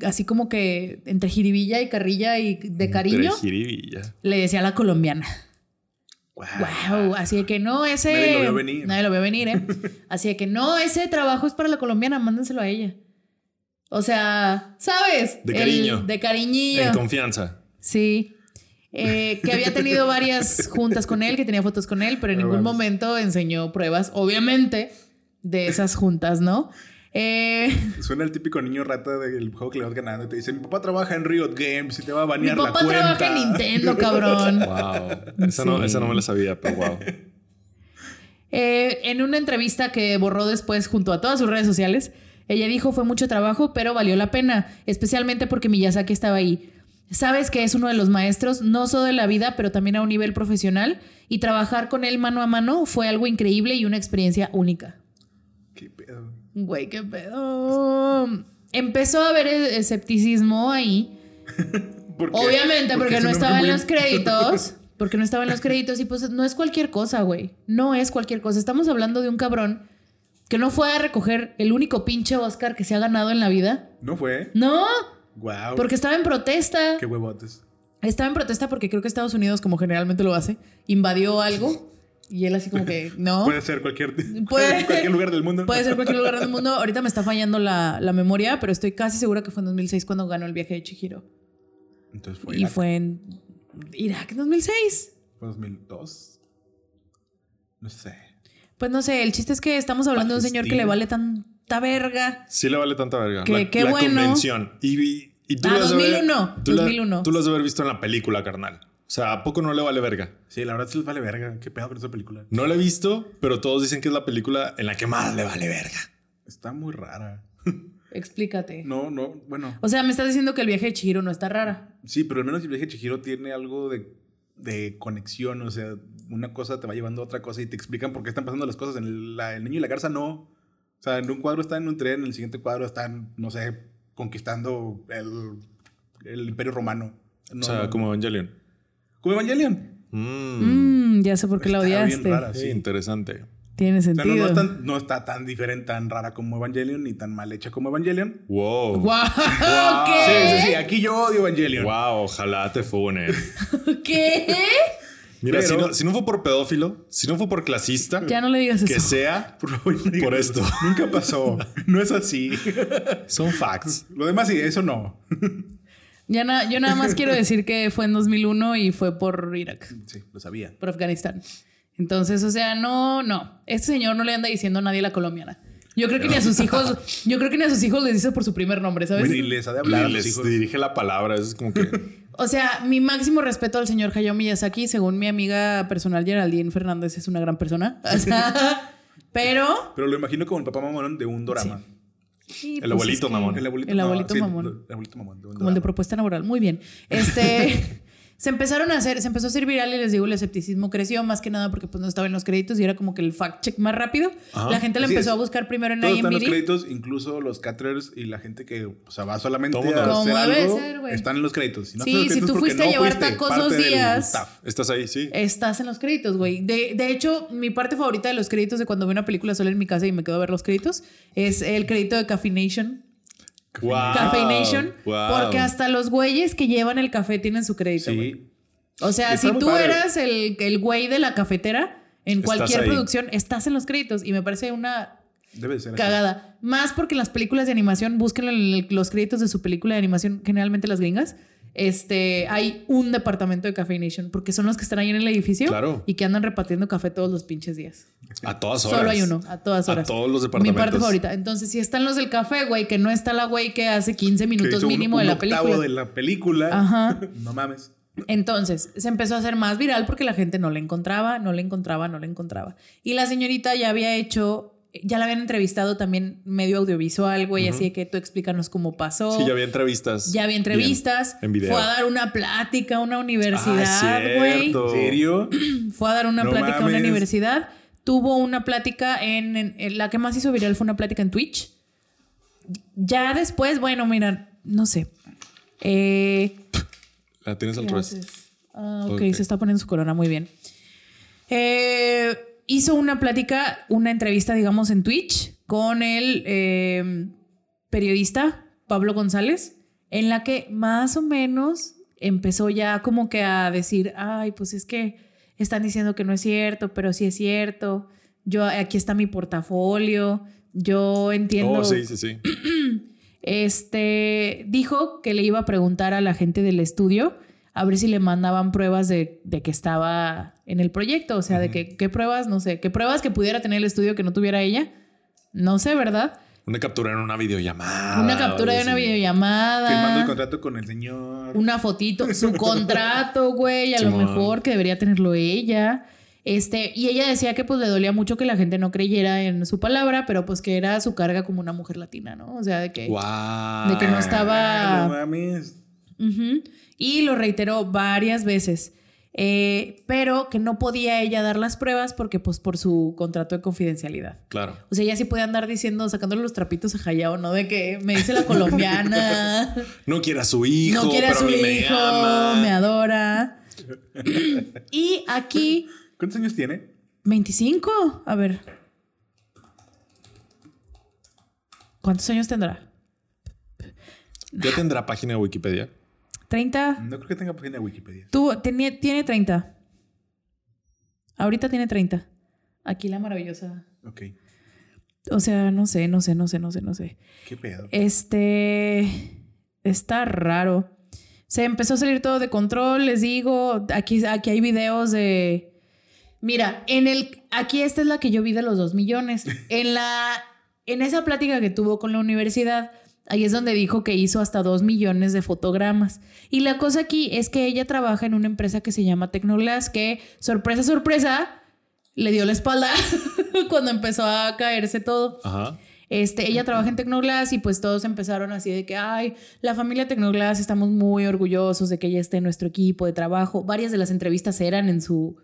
así como que entre jiribilla y carrilla y de cariño, le decía la colombiana. Wow, así de que no, ese. Nadie lo vio venir. Nadie lo vio venir, ¿eh? [laughs] Así de que no, ese trabajo es para la colombiana, mándenselo a ella. O sea, ¿sabes? De El- cariño. de cariñillo. En confianza. Sí. Eh, que había tenido varias juntas con él, que tenía fotos con él, pero en ningún momento enseñó pruebas, obviamente, de esas juntas, ¿no? Eh, [laughs] Suena el típico niño rata del juego que le vas ganando. Te dice, mi papá trabaja en Riot Games y te va a mi banear la papá cuenta. trabaja en Nintendo, cabrón. [laughs] Wow. Esa, no, esa no me la sabía, pero wow. [laughs] Eh, en una entrevista que borró después junto a todas sus redes sociales, ella dijo fue mucho trabajo, pero valió la pena, especialmente porque Miyazaki estaba ahí. Sabes que es uno de los maestros, no solo de la vida, pero también a un nivel profesional, y trabajar con él mano a mano fue algo increíble y una experiencia única. Qué pedo. Güey, qué pedo. Empezó a haber e- escepticismo ahí. [laughs] ¿Por qué? Obviamente, porque, no estaba en los créditos. [laughs] Porque no estaba en los créditos y pues no es cualquier cosa, güey. No es cualquier cosa. Estamos hablando de un cabrón que no fue a recoger el único pinche Oscar que se ha ganado en la vida. No fue. No, Wow. porque estaba en protesta. Qué huevotes. Estaba en protesta porque creo que Estados Unidos, como generalmente lo hace, invadió algo y él así como que [laughs] no. Puede ser cualquier, Puede- [laughs] cualquier lugar del mundo. Puede ser cualquier lugar del mundo. [laughs] Ahorita me está fallando la, la memoria, pero estoy casi segura que fue en 2006 cuando ganó el viaje de Chihiro. Entonces fue. y Irak. fue en Irak en 2006. ¿Fue 2002. No sé. Pues no sé, el chiste es que estamos hablando de un señor que le vale tanta verga. Sí le vale tanta verga. Que- la, qué la bueno. convención. Y, y, y tú Ah, lo has de haber- 2001, tú la- 2001. tú lo has de haber visto en la película, carnal. O sea, ¿a poco no le vale verga? Sí, la verdad sí les vale verga. Qué pedo con esa película. No la he visto, pero todos dicen que es la película en la que más le vale verga. Está muy rara. Explícate. No, no, bueno. O sea, me estás diciendo que el viaje de Chihiro no está rara. Sí, pero al menos el viaje de Chihiro tiene algo de, de conexión. O sea, una cosa te va llevando a otra cosa y te explican por qué están pasando las cosas. En el, la- el niño y la garza no. O sea, en un cuadro están en un tren, en el siguiente cuadro están, no sé, conquistando el, el imperio romano. No, o sea, no. como Evangelion. Como Evangelion. Mm, Mm, ya sé por qué la Está bien odiaste. rara, sí, sí. interesante. Tiene O sea, sentido. no, no, es tan- no está tan diferente, tan rara como Evangelion, ni tan mal hecha como Evangelion. Wow. [laughs] Sí, ¿Qué? sí, sí. Aquí yo odio Evangelion. Wow, ojalá te funen. [laughs] ¿Qué? Mira, si, Pero- no, si no fue por pedófilo, si no fue por clasista, Ya no le digas que eso. sea, [laughs] Por favor, no digas Por esto. Nunca pasó. No es así. son facts. Lo demás sí, eso no. Ya na- yo nada más quiero decir que fue en 2001 y fue por Irak, Sí, lo sabía. por Afganistán. Entonces, o sea, no, no. Este señor no le anda diciendo a nadie la colombiana. Yo creo que ni a sus hijos, yo creo que ni a sus hijos les dice por su primer nombre, ¿sabes? Bueno, y les ha de hablar a Y los les hijos. dirige la palabra. Es como que. O sea, mi máximo respeto al señor Hayao Miyazaki, según mi amiga personal Geraldine Fernández, es una gran persona. O sea, [laughs] pero. Pero lo imagino como el papá mamón de un drama. sí, El pues abuelito es que- mamón. El abuelito, El no, abuelito sí, mamón. El abuelito mamón Como el de propuesta laboral. Muy bien. Este. [laughs] se empezaron a hacer, se empezó a hacer viral y les digo, el escepticismo creció más que nada porque pues no estaba en los créditos y era como que el fact check más rápido. Ajá. La gente lo empezó es. a buscar primero en Todos están los créditos, incluso los caterers y la gente que o sea, va solamente Todo a hacer algo, ser, güey. están en los créditos. Si no Sí, si tú fuiste a no llevar fuiste tacos dos días. Estás ahí, sí. Estás en los créditos, güey. De, de hecho, mi parte favorita de los créditos de cuando veo una película sola en mi casa y me quedo a ver los créditos es el crédito de Caffeination. Wow. Caffeination. Wow. Porque hasta los güeyes que llevan el café tienen su crédito, güey. O sea, Está si tú padre. eras el, el güey de la cafetera en cualquier producción, estás en los créditos. Y me parece una Debe de ser así. cagada. Más porque en las películas de animación, busquen los créditos de su película de animación, generalmente las gringas. Este, hay un departamento de Caffeination porque son los que están ahí en el edificio Claro. y que andan repartiendo café todos los pinches días. A todas horas. Solo hay uno, a todas A horas. todos los Mi departamentos. parte favorita. Entonces, si están los del café, güey, que no está la güey que hace 15 Que minutos un- mínimo un de la octavo película. de la película. Ajá. [laughs] No mames. Entonces, se empezó a hacer más viral porque la gente no la encontraba, no la encontraba, no la encontraba. Y la señorita ya había hecho ya la habían entrevistado también medio audiovisual, güey, así de que tú explícanos cómo pasó. Sí, ya había entrevistas. Ya había entrevistas. Bien, en video. Fue a dar una plática a una Ah, universidad, güey. cierto. ¿En serio? [clears throat] fue a dar una No plática a una universidad. Tuvo una plática en, en- en- La que más hizo viral fue una plática en Twitch. Ya después, bueno, mira, no sé. Eh, La tienes al ¿qué revés. Ah, ok, Ok. se está poniendo su corona muy bien. Eh, hizo una plática, una entrevista, digamos, en Twitch con el eh, periodista Pablo González, en la que más o menos empezó ya como que a decir, ay, pues es que están diciendo que no es cierto, pero sí es cierto. Yo aquí está mi portafolio. Yo entiendo. Oh, sí, sí, sí. [clears throat] Este dijo que le iba a preguntar a la gente del estudio a ver si le mandaban pruebas de, de que estaba en el proyecto. O sea, de que qué pruebas, no sé, qué pruebas que pudiera tener el estudio que no tuviera ella. No sé, ¿verdad? Una captura en una videollamada. una captura de una videollamada. Firmando el contrato con el señor. Una fotito, su [laughs] contrato, güey, a lo mejor que debería tenerlo ella. Este, y ella decía que pues le dolía mucho que la gente no creyera en su palabra, pero pues que era su carga como una mujer latina, ¿no? O sea, de que Guau. de que no estaba Ay, no mames. Ujú. Y lo reiteró varias veces. Eh, pero que no podía ella dar las pruebas porque, pues, por su contrato de confidencialidad. Claro. O sea, ella sí podía andar diciendo, sacándole los trapitos a Hayao, ¿no? De que me dice la colombiana, [laughs] No quiere a su hijo, no quiere a su me hijo, ama. me adora. [laughs] y aquí, ¿Cuántos años tiene? 25. A ver. ¿Cuántos años tendrá? ¿Ya tendrá página de Wikipedia? ¿30? No creo que tenga página de Wikipedia. Tú, tenía- tiene 30. Ahorita tiene 30. Aquí la maravillosa. Ok. O sea, no sé, no sé, no sé, no sé, no sé. ¿Qué pedo? Este. Está raro. Se empezó a salir todo de control, les digo. Aquí, aquí hay videos de. Mira, en el. Aquí esta es la que yo vi de los 2 millones. [laughs] En la. En esa plática que tuvo con la universidad, ahí es donde dijo que hizo hasta 2 millones de fotogramas. Y la cosa aquí es que ella trabaja en una empresa que se llama Tecnoglass, que, sorpresa, sorpresa, le dio la espalda [laughs] cuando empezó a caerse todo. Ajá. Este, ella trabaja en Tecnoglass y pues todos empezaron así de que, ay, la familia Tecnoglass estamos muy orgullosos de que ella esté en nuestro equipo de trabajo. Varias de las entrevistas eran en su,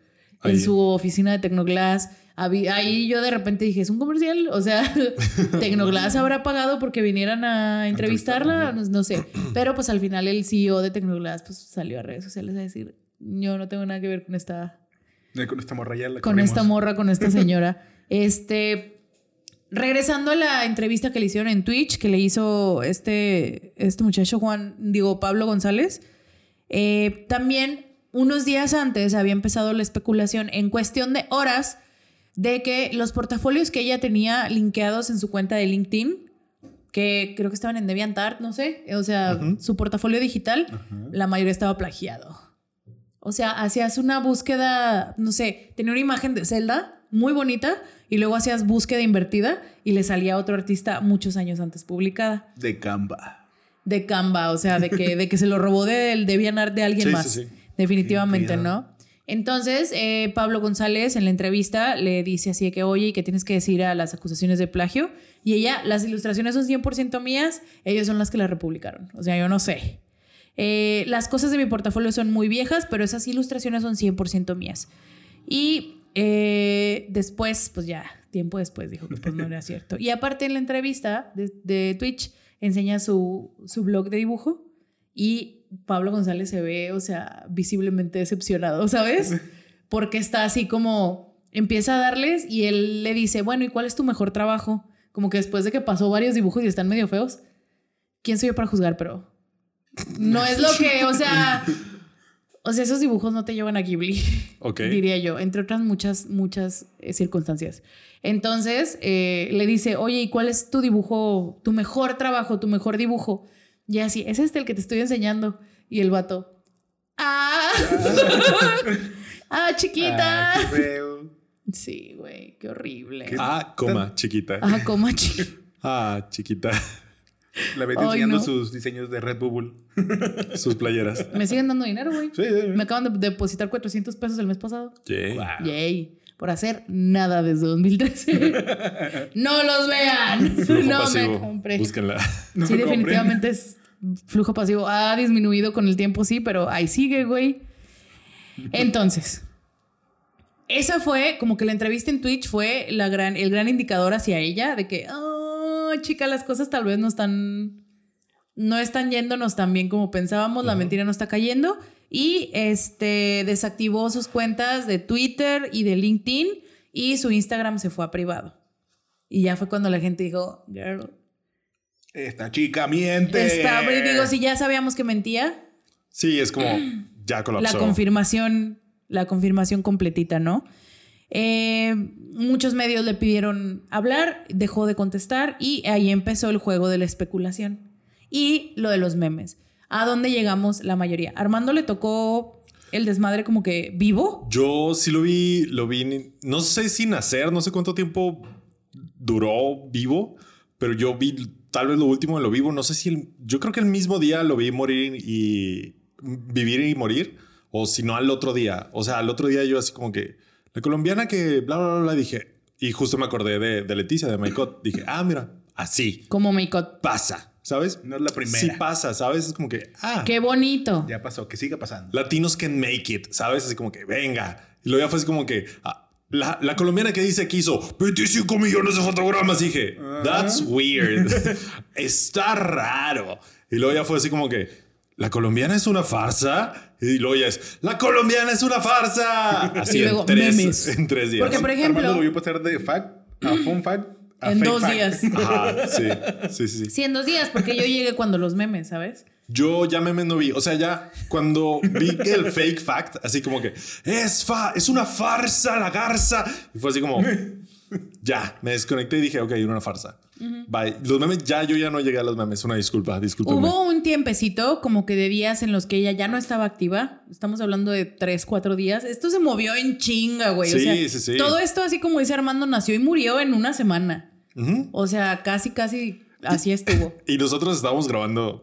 en su oficina de Tecnoglass. Ahí yo de repente dije, ¿es un comercial? O sea, [laughs] Tecnoglass [laughs] habrá pagado porque vinieran a entrevistarla, no, no sé. Pero pues al final el CEO de Tecnoglass pues salió a redes sociales a decir, yo no tengo nada que ver con esta Con esta morra ya la con corrimos. esta morra, con esta [laughs] señora. este, regresando a la entrevista que le hicieron en Twitch, que le hizo este, este muchacho Juan, digo, Pablo González, eh, también unos días antes había empezado la especulación en cuestión de horas de que los portafolios que ella tenía linkeados en su cuenta de LinkedIn, que creo que estaban en DeviantArt, no sé, o sea, su portafolio digital, la mayoría estaba plagiado. O sea, hacías una búsqueda, no sé, tenía una imagen de Zelda muy bonita y luego hacías búsqueda invertida y le salía otro artista muchos años antes publicada. De Canva. De Canva, o sea, de que, de que se lo robó del DeviantArt de alguien Sí, más. sí, sí. Definitivamente. ¿no? Entonces, eh, Pablo González en la entrevista le dice así de que, oye, ¿y qué tienes que decir a las acusaciones de plagio? Y ella, las ilustraciones son 100% mías, ellos son las que las republicaron. O sea, yo no sé. Eh, las cosas de mi portafolio son muy viejas, pero esas ilustraciones son 100% mías. Y eh, después, pues ya, tiempo después dijo que pues no era cierto. Y aparte en la entrevista de, de Twitch, enseña su, su blog de dibujo y Pablo González se ve, o sea, visiblemente decepcionado, [laughs] ¿sabes? Porque está así como, empieza a darles y él le dice, bueno, ¿y cuál es tu mejor trabajo? Como que después de que pasó varios dibujos y están medio feos, ¿quién soy yo para juzgar? Pero no es lo que, o sea, o sea, esos dibujos no te llevan a Ghibli, [laughs] diría yo, entre otras muchas, muchas eh, circunstancias. Entonces eh, le dice, oye, ¿y cuál es tu dibujo, tu mejor trabajo, tu mejor dibujo? Y así, es este el que te estoy enseñando. Y el vato, ¡ah! [laughs] ¡Ah, chiquita! Ah, qué feo. Sí, güey, qué horrible. ¿Qué? Ah, coma, chiquita. Ah, como chiquita. [laughs] Ah, chiquita. La Ay, enseñando no. sus diseños de Red Bull. [laughs] Sus playeras. Me siguen dando dinero, güey. Sí, sí, sí. Me acaban de depositar 400 pesos el mes pasado. Yeah. Wow. Yay. Por hacer nada desde 2013. [laughs] no los vean. Flujo [laughs] no pasivo. me compré. Búsquenla. No sí, definitivamente es flujo pasivo. Ha disminuido con el tiempo, sí, pero ahí sigue, güey. Entonces, esa fue como que la entrevista en Twitch fue la gran, el gran indicador hacia ella de que, oh, chica, las cosas tal vez no están, no están yéndonos tan bien como pensábamos, la mentira no está cayendo. Y este desactivó sus cuentas de Twitter y de LinkedIn y su Instagram se fue a privado. Y ya fue cuando la gente dijo, girl, Esta chica miente. Está, digo, si ya sabíamos que mentía, Sí, es como [clears throat] ya la colapsó. confirmación, la confirmación completita, ¿no? Eh, muchos medios le pidieron hablar, dejó de contestar y ahí empezó el juego de la especulación y lo de los memes. ¿A dónde llegamos la mayoría? Armando le tocó el desmadre como que vivo. Yo sí lo vi, lo vi, no sé si nacer, no sé cuánto tiempo duró vivo, pero yo vi tal vez lo último de lo vivo, no sé si el- yo creo que el mismo día lo vi morir y vivir y morir, o si no al otro día. O sea, al otro día yo así como que la colombiana que bla, bla, bla, bla, dije, y justo me acordé de, de Leticia, de Maicot, dije, ah, mira, así Como Maicot. pasa, ¿sabes? No es la primera. Sí pasa, ¿sabes? Es como que, ah, Qué bonito. Ya pasó, que siga pasando. latinos can make it, ¿sabes? Así como que venga. Y luego ya fue así como que ah, la, la colombiana que dice que hizo 25 millones de fotogramas. Dije, that's weird. [laughs] Está raro. Y luego ya fue así como que la colombiana es una farsa. Y luego ya es la colombiana es una farsa. [laughs] Así Y luego, en, tres, memes. en tres días. Porque, por ejemplo- Armando volvió a pasar de fact a fun fact En dos fact. días. Ajá, sí, sí, sí, sí. En dos días, porque yo llegué cuando los memes, ¿sabes? Yo ya me no vi. O sea, ya cuando vi que el fake fact, así como que es fa, es una farsa la garza. Y fue así como [laughs] ya me desconecté y dije, ok, era una farsa. Bye. Los memes, ya yo ya no llegué a los memes. Una disculpa, discúlpeme. Hubo un tiempecito como que de días en los que ella ya no estaba activa. Estamos hablando de tres, cuatro días. Esto se movió en chinga, güey. o Sí, sea, sí, sí. Todo esto, así como dice Armando, nació y murió en una semana. O sea, casi, casi así estuvo. [laughs] Y nosotros estábamos grabando.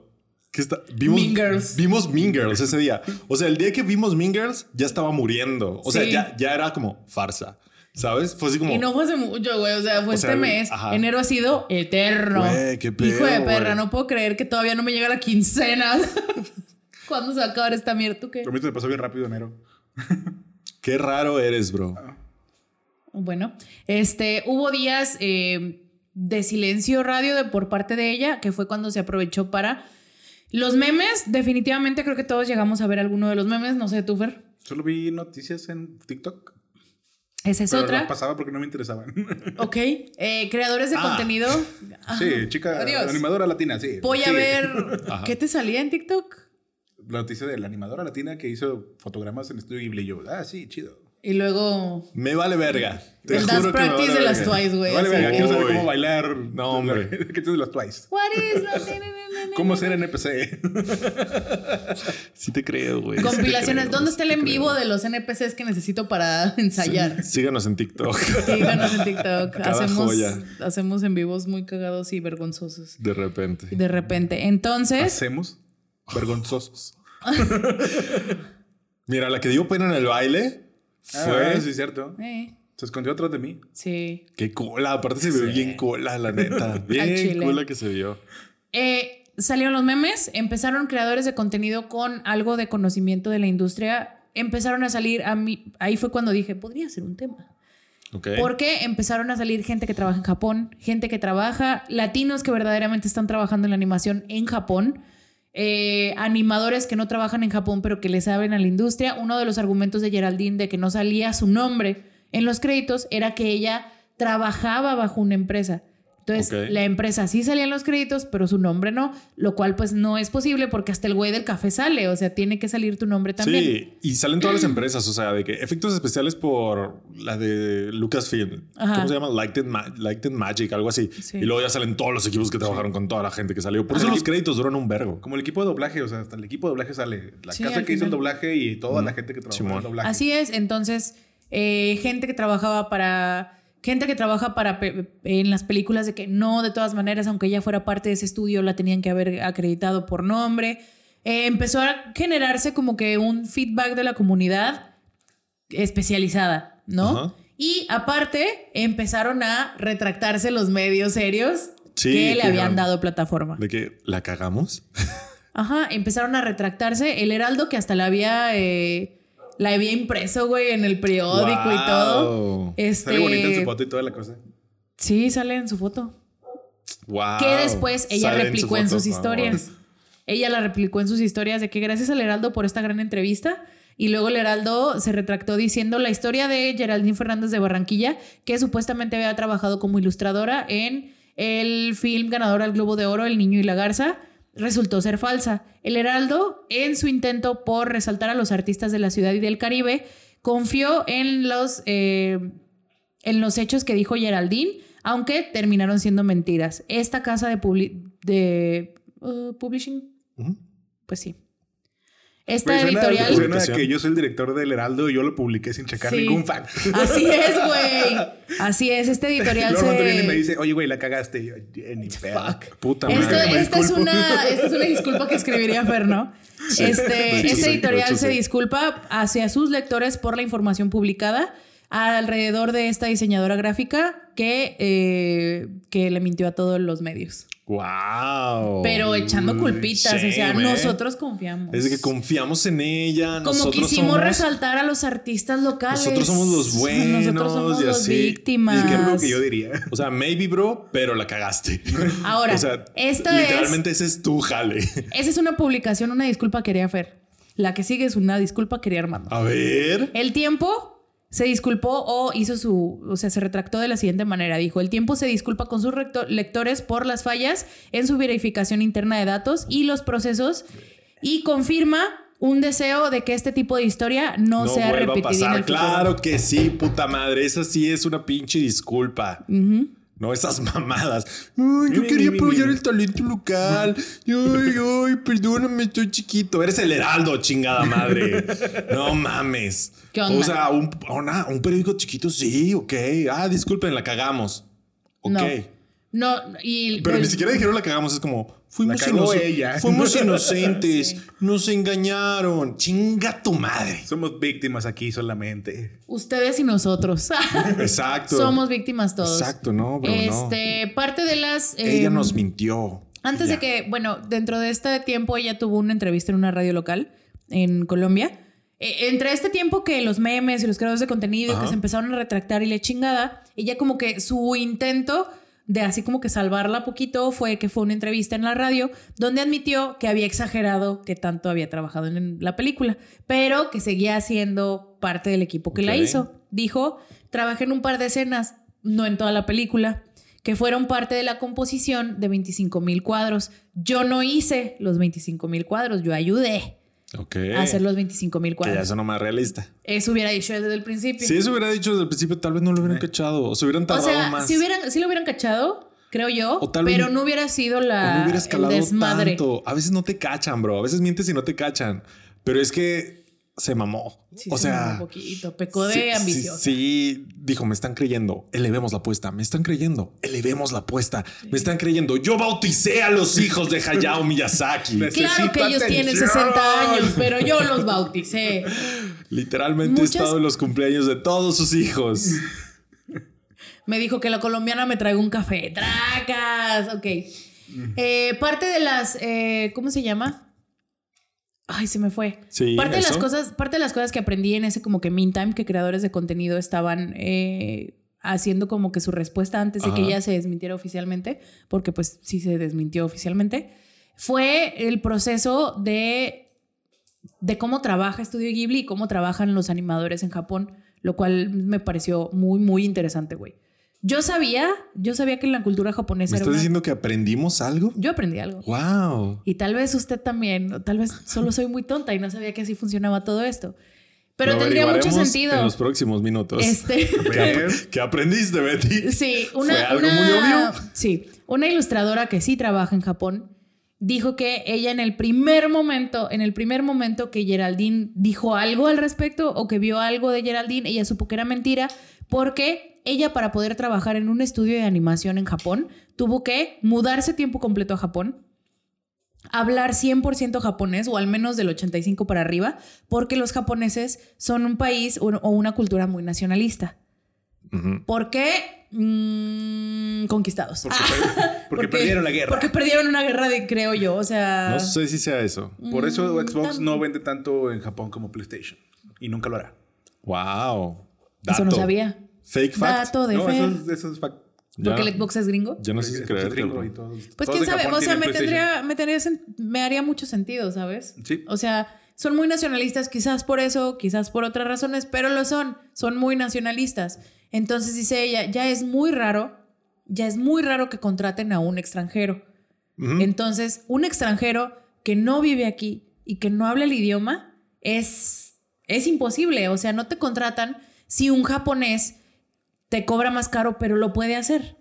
¿qué está? Vimos, Mean Girls. Vimos Mean Girls ese día. O sea, el día que vimos Mean Girls ya estaba muriendo. O sea, Sí. ya, ya era como farsa. ¿Sabes? Fue así como. Y no fue hace mucho, güey. O sea, fue O sea, este mes. ajá. Enero ha sido eterno. Güey, qué pedo, Hijo de perra, güey. no puedo creer que todavía no me llega la quincena. [laughs] ¿Cuándo se va a acabar esta mierda? ¿Tú qué? A mí me pasó bien rápido enero. Qué raro eres, bro. Bueno, este, hubo días eh, de silencio radio de, por parte de ella, que fue cuando se aprovechó para los memes. Definitivamente creo que todos llegamos a ver alguno de los memes, no sé, tú, Fer. Solo vi noticias en TikTok. Esa es Pero otra. las pasaba porque no me interesaban. [laughs] Ok, eh, creadores de Ah. contenido. Ajá. [laughs] sí, chica Adiós. animadora latina, sí. Voy a ver. [laughs] Ajá. ¿Qué te salía en TikTok? La noticia de la animadora latina que hizo fotogramas en estudio Ghibli. Y yo, ah, sí, chido. Y luego. Me vale verga. Te El juro Dance que me Practice vale de las verga. Twice, güey. vale, de- quiero saber cómo bailar. No, hombre. [laughs] ¿Qué tienes de los Twice? What is [laughs] ¿Cómo ser NPC? Sí te creo, güey. Sí te Compilaciones. creo, ¿Dónde está el te en creo. vivo de los NPCs que necesito para [laughs] ensayar? Síganos en TikTok. Síganos en TikTok. Cada Hacemos, joya. hacemos en vivos muy cagados y vergonzosos. De repente. De repente. Entonces, Hacemos vergonzosos. Mira, la que dio pena en el baile fue. Ah, sí, cierto. eh, Se escondió atrás de mí. sí. Qué cola. Aparte se vio bien cola, la neta. [laughs] Bien cola que se vio. Eh, salieron los memes, empezaron creadores de contenido con algo de conocimiento de la industria, empezaron a salir a mí, ahí fue cuando dije, podría ser un tema. Porque empezaron a salir gente que trabaja en Japón, gente que trabaja, latinos que verdaderamente están trabajando en la animación en Japón, eh, animadores que no trabajan en Japón pero que le saben a la industria. Uno de los argumentos de Geraldine de que no salía su nombre en los créditos era que ella trabajaba bajo una empresa. Entonces, la empresa sí salía en los créditos, pero su nombre no, lo cual pues no es posible porque hasta el güey del café sale, o sea, tiene que salir tu nombre también. Sí, y salen todas las [clears throat] empresas, o sea, de que efectos especiales por la de Lucasfilm. Ajá. ¿Cómo se llama? Light and, Ma- Light and Magic, algo así. Sí. Y luego ya salen todos los equipos que trabajaron con toda la gente que salió. Por eso los créditos duran un vergo. Como el equipo de doblaje, o sea, hasta el equipo de doblaje sale. La Sí, casa que hizo el doblaje y toda la gente que trabajó en Simón. el doblaje. Así es, entonces, eh, gente que trabajaba para. Gente que trabaja para en las películas de que no, de todas maneras, aunque ella fuera parte de ese estudio, la tenían que haber acreditado por nombre. Eh, empezó a generarse como que un feedback de la comunidad especializada, ¿no? Y aparte, empezaron a retractarse los medios serios Sí, que le habían dado plataforma. ¿De que la cagamos? [laughs] Ajá, empezaron a retractarse. El Heraldo, que hasta la había, eh, la había impreso, güey, en el periódico y todo. Este, Sale bonita en su foto y toda la cosa. Sí, sale en su foto. Wow. que después ella Sale replicó su en, sus historias. Ella la replicó en sus historias de que gracias al Heraldo por esta gran entrevista. Y luego el Heraldo se retractó diciendo la historia de Geraldine Fernández de Barranquilla, que supuestamente había trabajado como ilustradora en el film ganador al Globo de Oro, El Niño y la Garza, resultó ser falsa. El Heraldo, en su intento por resaltar a los artistas de la ciudad y del Caribe, confió en los, eh, en los hechos que dijo Geraldine, aunque terminaron siendo mentiras. Esta casa de, publi- de uh, publishing, pues sí. Esta suena- editorial. Suena a que yo soy el director del Heraldo y yo lo publiqué sin checar Sí. ningún fact. Así es, [laughs] güey. Así es. Este editorial Luego y me se. dice, oye, güey, la cagaste. Y yo, "Eh, ni pedo". Fuck. Puta Esto- madre. me esta, es una, esta es una disculpa que escribiría Fer, ¿no? Este, hecho este sí, de editorial hecho se sí. disculpa hacia sus lectores por la información publicada alrededor de esta diseñadora gráfica que, eh, que le mintió a todos los medios. Wow. Pero echando culpitas, Sí, o sea, güey. nosotros confiamos. Es que confiamos en ella. Como quisimos somos, resaltar a los artistas locales. Nosotros somos los buenos Nosotros somos y los así. víctimas. Es que es lo que yo diría. O sea, maybe, bro, pero la cagaste. [laughs] Ahora, o sea, esta es- literalmente ese es tu jale. Esa es una publicación, una disculpa quería Fer. La que sigue es una disculpa quería Armando. A ver. El tiempo se disculpó o hizo su, o sea, se retractó de la siguiente manera. Dijo, el tiempo se disculpa con sus lectores por las fallas en su verificación interna de datos y los procesos y confirma un deseo de que este tipo de historia no, No sea repetida en pasar. el futuro. Claro que sí, puta madre. Esa sí es una pinche disculpa. No esas mamadas. Ay, yo quería apoyar el talento local. Ay, ay, perdóname, estoy chiquito. Eres el heraldo, chingada madre. [laughs] No mames. ¿Qué onda? O sea, un, una- un periódico chiquito, sí, ok. Ah, disculpen, la cagamos. Ok. No. No, y Pero el- ni siquiera dijeron la cagamos, es como, fuimos, inoc- ella. fuimos [laughs] inocentes, Sí. nos engañaron. Chinga tu madre. Somos víctimas aquí solamente. ustedes y nosotros. [laughs] Exacto. Somos víctimas todos. Exacto, no, bro, no. Este, parte de las. Ella em, nos mintió. Antes Ya. de que, bueno, dentro de este tiempo ella tuvo una entrevista en una radio local en Colombia. Eh, entre este tiempo que los memes y los creadores de contenido Ajá. que se empezaron a retractar y la chingada, ella como que su intento de así como que salvarla poquito fue que fue una entrevista en la radio donde admitió que había exagerado que tanto había trabajado en la película, pero que seguía siendo parte del equipo que la hizo. Dijo, trabajé en un par de escenas, no en toda la película, que fueron parte de la composición de 25 mil cuadros. Yo no hice los 25 mil cuadros, yo ayudé Ok. a hacer los 25 mil Que ya cuadros. sonó más realista. Eso hubiera dicho desde el principio. Si eso hubiera dicho desde el principio, tal vez no lo hubieran cachado. O se hubieran o tardado sea, más. si, hubieran, si lo hubieran cachado, creo yo, O tal vez- pero no hubiera sido o la, no hubiera el escalado desmadre. tanto. A veces no te cachan, bro. A veces mientes y no te cachan. Pero es que se mamó. Sí, o se mamó sea, un poquito, pecó de sí, sí, ambiciosa. Sí, dijo, me están creyendo, elevemos la apuesta, me están creyendo, elevemos la apuesta, me están creyendo. Yo bauticé a los hijos de Hayao Miyazaki. [laughs] Claro que ellos tienen atención. 60 años, pero yo los bauticé. Literalmente Muchas- he estado en los cumpleaños de todos sus hijos. [laughs] Me dijo que la colombiana me traiga un café. ¡Tracas! Ok. Eh, parte de las. eh, ¿Cómo se llama? Ay, se me fue. Sí, parte de las cosas, parte de las cosas que aprendí en ese como que meantime que creadores de contenido estaban eh, haciendo como que su respuesta antes de que ella se desmintiera oficialmente, porque pues sí se desmintió oficialmente, fue el proceso de de cómo trabaja Estudio Ghibli y cómo trabajan los animadores en Japón, lo cual me pareció muy muy interesante, güey. Yo sabía, yo sabía que en la cultura japonesa ¿Me era una- diciendo que aprendimos algo? yo aprendí algo. Wow. Y tal vez usted también, o tal vez solo soy muy tonta y no sabía que así funcionaba todo esto. Pero Lo tendría mucho sentido. En los próximos minutos. Este, [laughs] ¿Qué, ap- qué aprendiste, Betty? sí, una, ¿Fue algo una- muy obvio? Sí, una ilustradora que sí trabaja en Japón dijo que ella en el primer momento, en el primer momento que Geraldine dijo algo al respecto o que vio algo de Geraldine, ella supo que era mentira porque ella para poder trabajar en un estudio de animación en Japón tuvo que mudarse tiempo completo a Japón, hablar 100% japonés o al menos del 85 para arriba, porque los japoneses son un país o una cultura muy nacionalista. Ujú. ¿Por qué? Mm, conquistados. [laughs] Porque, porque perdieron la guerra. Porque perdieron una guerra, de, creo yo. O sea. No sé si sea eso. Por eso Mm, Xbox no vende tanto en Japón como PlayStation. Y nunca lo hará. Wow. Eso no sabía. Fake fact. Dato de No, Fer. eso es, eso es fact. Ya- Porque el Xbox es gringo. Ya no sé si todo. Pues Todos quién sabe, Japón o sea, me tendría, me tendría, me haría mucho sentido, ¿sabes? Sí. O sea, son muy nacionalistas, quizás por eso, quizás por otras razones, pero lo son, son muy nacionalistas. Entonces dice ella, ya es muy raro, ya es muy raro que contraten a un extranjero. Entonces, un extranjero que no vive aquí y que no habla el idioma es, es imposible. O sea, no te contratan si un japonés te cobra más caro, pero lo puede hacer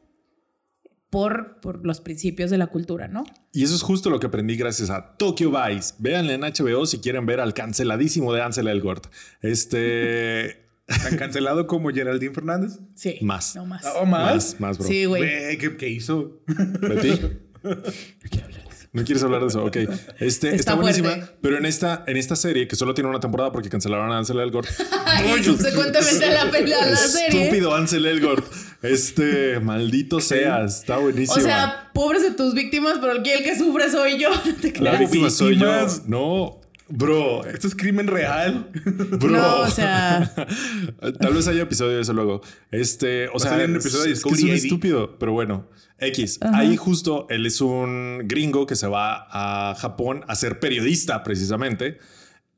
por, por los principios de la cultura, ¿no? Y eso es justo lo que aprendí gracias a Tokyo Vice. Véanle en HBO si quieren ver al canceladísimo de Ansel Elgort. Este. [laughs] Tan cancelado como Geraldine Fernández. Sí. Más. No más. ¿O más? Más, más, bro. Sí, güey. ¿qué, qué hizo? Betty. [laughs] [laughs] No quieres hablar de eso, ok. Este, está, Está buenísima, fuerte. pero en esta, en esta serie, que solo tiene una temporada porque cancelaron a Ansel Elgort. [laughs] y subsecuentemente la, peli- a la [laughs] serie. Estúpido Ansel Elgort. Este, maldito seas, está buenísimo. O sea, pobres de tus víctimas, pero el que, el que sufre soy yo. No te la víctima soy yo. No, bro, Esto es crimen real. [laughs] bro. No, o sea, [laughs] Tal vez haya episodio de eso luego. Este, o sea, un es, episodio de es que es un estúpido, pero bueno. X. Ahí justo él es un gringo que se va a Japón a ser periodista precisamente.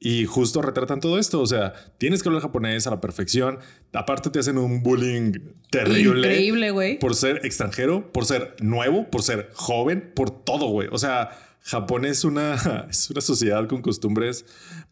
Y justo retratan todo esto. O sea, tienes que hablar japonés a la perfección. Aparte te hacen un bullying terrible. increíble, güey. Por ser extranjero, por ser nuevo, por ser joven, por todo, güey. O sea, Japón es una, [laughs] es una sociedad con costumbres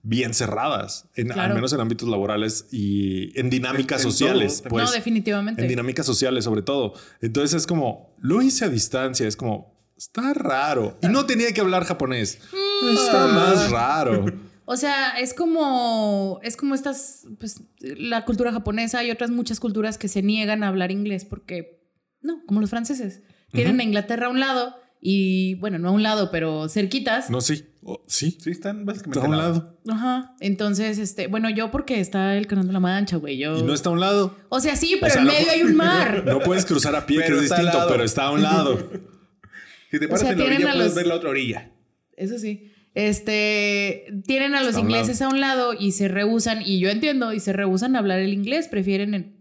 bien cerradas, en, al menos en ámbitos laborales y en dinámicas En- sociales. pues, no, definitivamente. en dinámicas sociales, sobre todo. Entonces es como, lo hice a distancia, es como, está raro. Y no tenía que hablar japonés. Mm. Está más raro. [laughs] O sea, es como, es como estas, pues, la cultura japonesa y otras muchas culturas que se niegan a hablar inglés porque, no, como los franceses. Tienen a Inglaterra a un lado y, bueno, no a un lado, pero cerquitas. No, sí. Oh, sí. Sí, están básicamente Está a un lado. Ajá. Entonces, este, bueno, yo porque está el canal de la Mancha, güey. Yo. Y no está a un lado. O sea, sí, pero sea, en no medio hay un mar. [laughs] No puedes cruzar a pie, Pero que es distinto, pero está a un lado. [laughs] Si te O paras sea, en la tienen orilla, a puedes los- ver la otra orilla. Eso sí. Este tienen a los a ingleses a un lado y se rehusan, y yo entiendo, y se rehusan a hablar el inglés, prefieren el-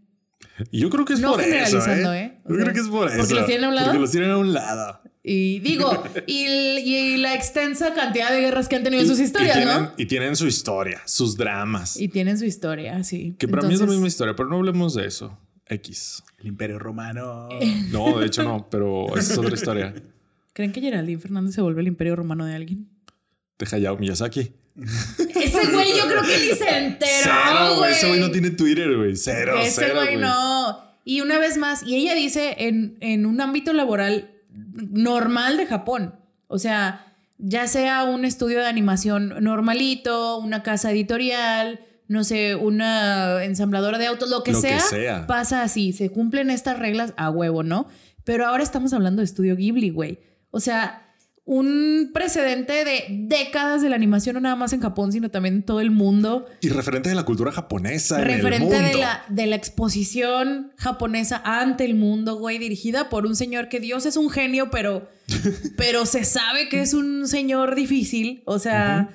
Y yo creo que es No por eso. ¿eh? ¿eh? O Yo sea, creo que es por ¿porque eso. los tienen a un lado? Porque los tienen a un lado. Y digo, [laughs] y, la extensa cantidad de guerras que han tenido en sus historias, y tienen, ¿no? Y tienen su historia, sus dramas. Y tienen su historia, sí. que para mí es la misma historia, pero no hablemos de eso. X. El Imperio Romano. [laughs] No, de hecho no, pero esa es otra historia. ¿Creen que Geraldine Fernández se vuelve el imperio romano de alguien? De Hayao Miyazaki. [laughs] Ese güey yo creo que ni se enteró, Cero, güey. Ese güey no tiene Twitter, güey. Cero, Ese cero, güey no. Y una vez más, y ella dice en, en un ámbito laboral normal de Japón. O sea, ya sea un estudio de animación normalito, una casa editorial, no sé, una ensambladora de autos, lo que, Lo que sea, sea. pasa así. Se cumplen estas reglas a huevo, ¿no? Pero ahora estamos hablando de estudio Ghibli, güey. O sea, un precedente de décadas de la animación, no nada más en Japón, sino también en todo el mundo Y referente de la cultura japonesa en el referente mundo. de la, de la exposición japonesa ante el mundo, güey, dirigida por un señor que Dios es un genio, pero, [laughs] pero se sabe que es un señor difícil. O sea,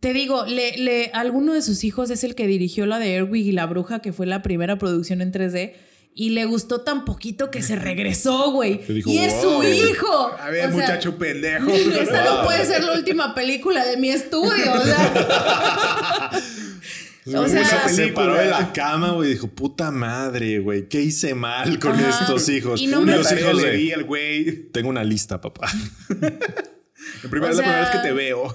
te digo, le, le, alguno de sus hijos es el que dirigió la de Erwig y la Bruja, que fue la primera producción en 3D. Y le gustó tan poquito que se regresó, güey. Y es "Wow". su hijo. A ver, O sea, muchacho pendejo. [laughs] Esta no puede ser la última película de mi estudio. O sea, [laughs] O sea- se paró de la cama, güey, y dijo, puta madre, güey, ¿qué hice mal con Ajá. estos hijos? Y no me- los hijos le de, di al güey. tengo una lista, papá. En [laughs] primera, O es la primera vez que te veo.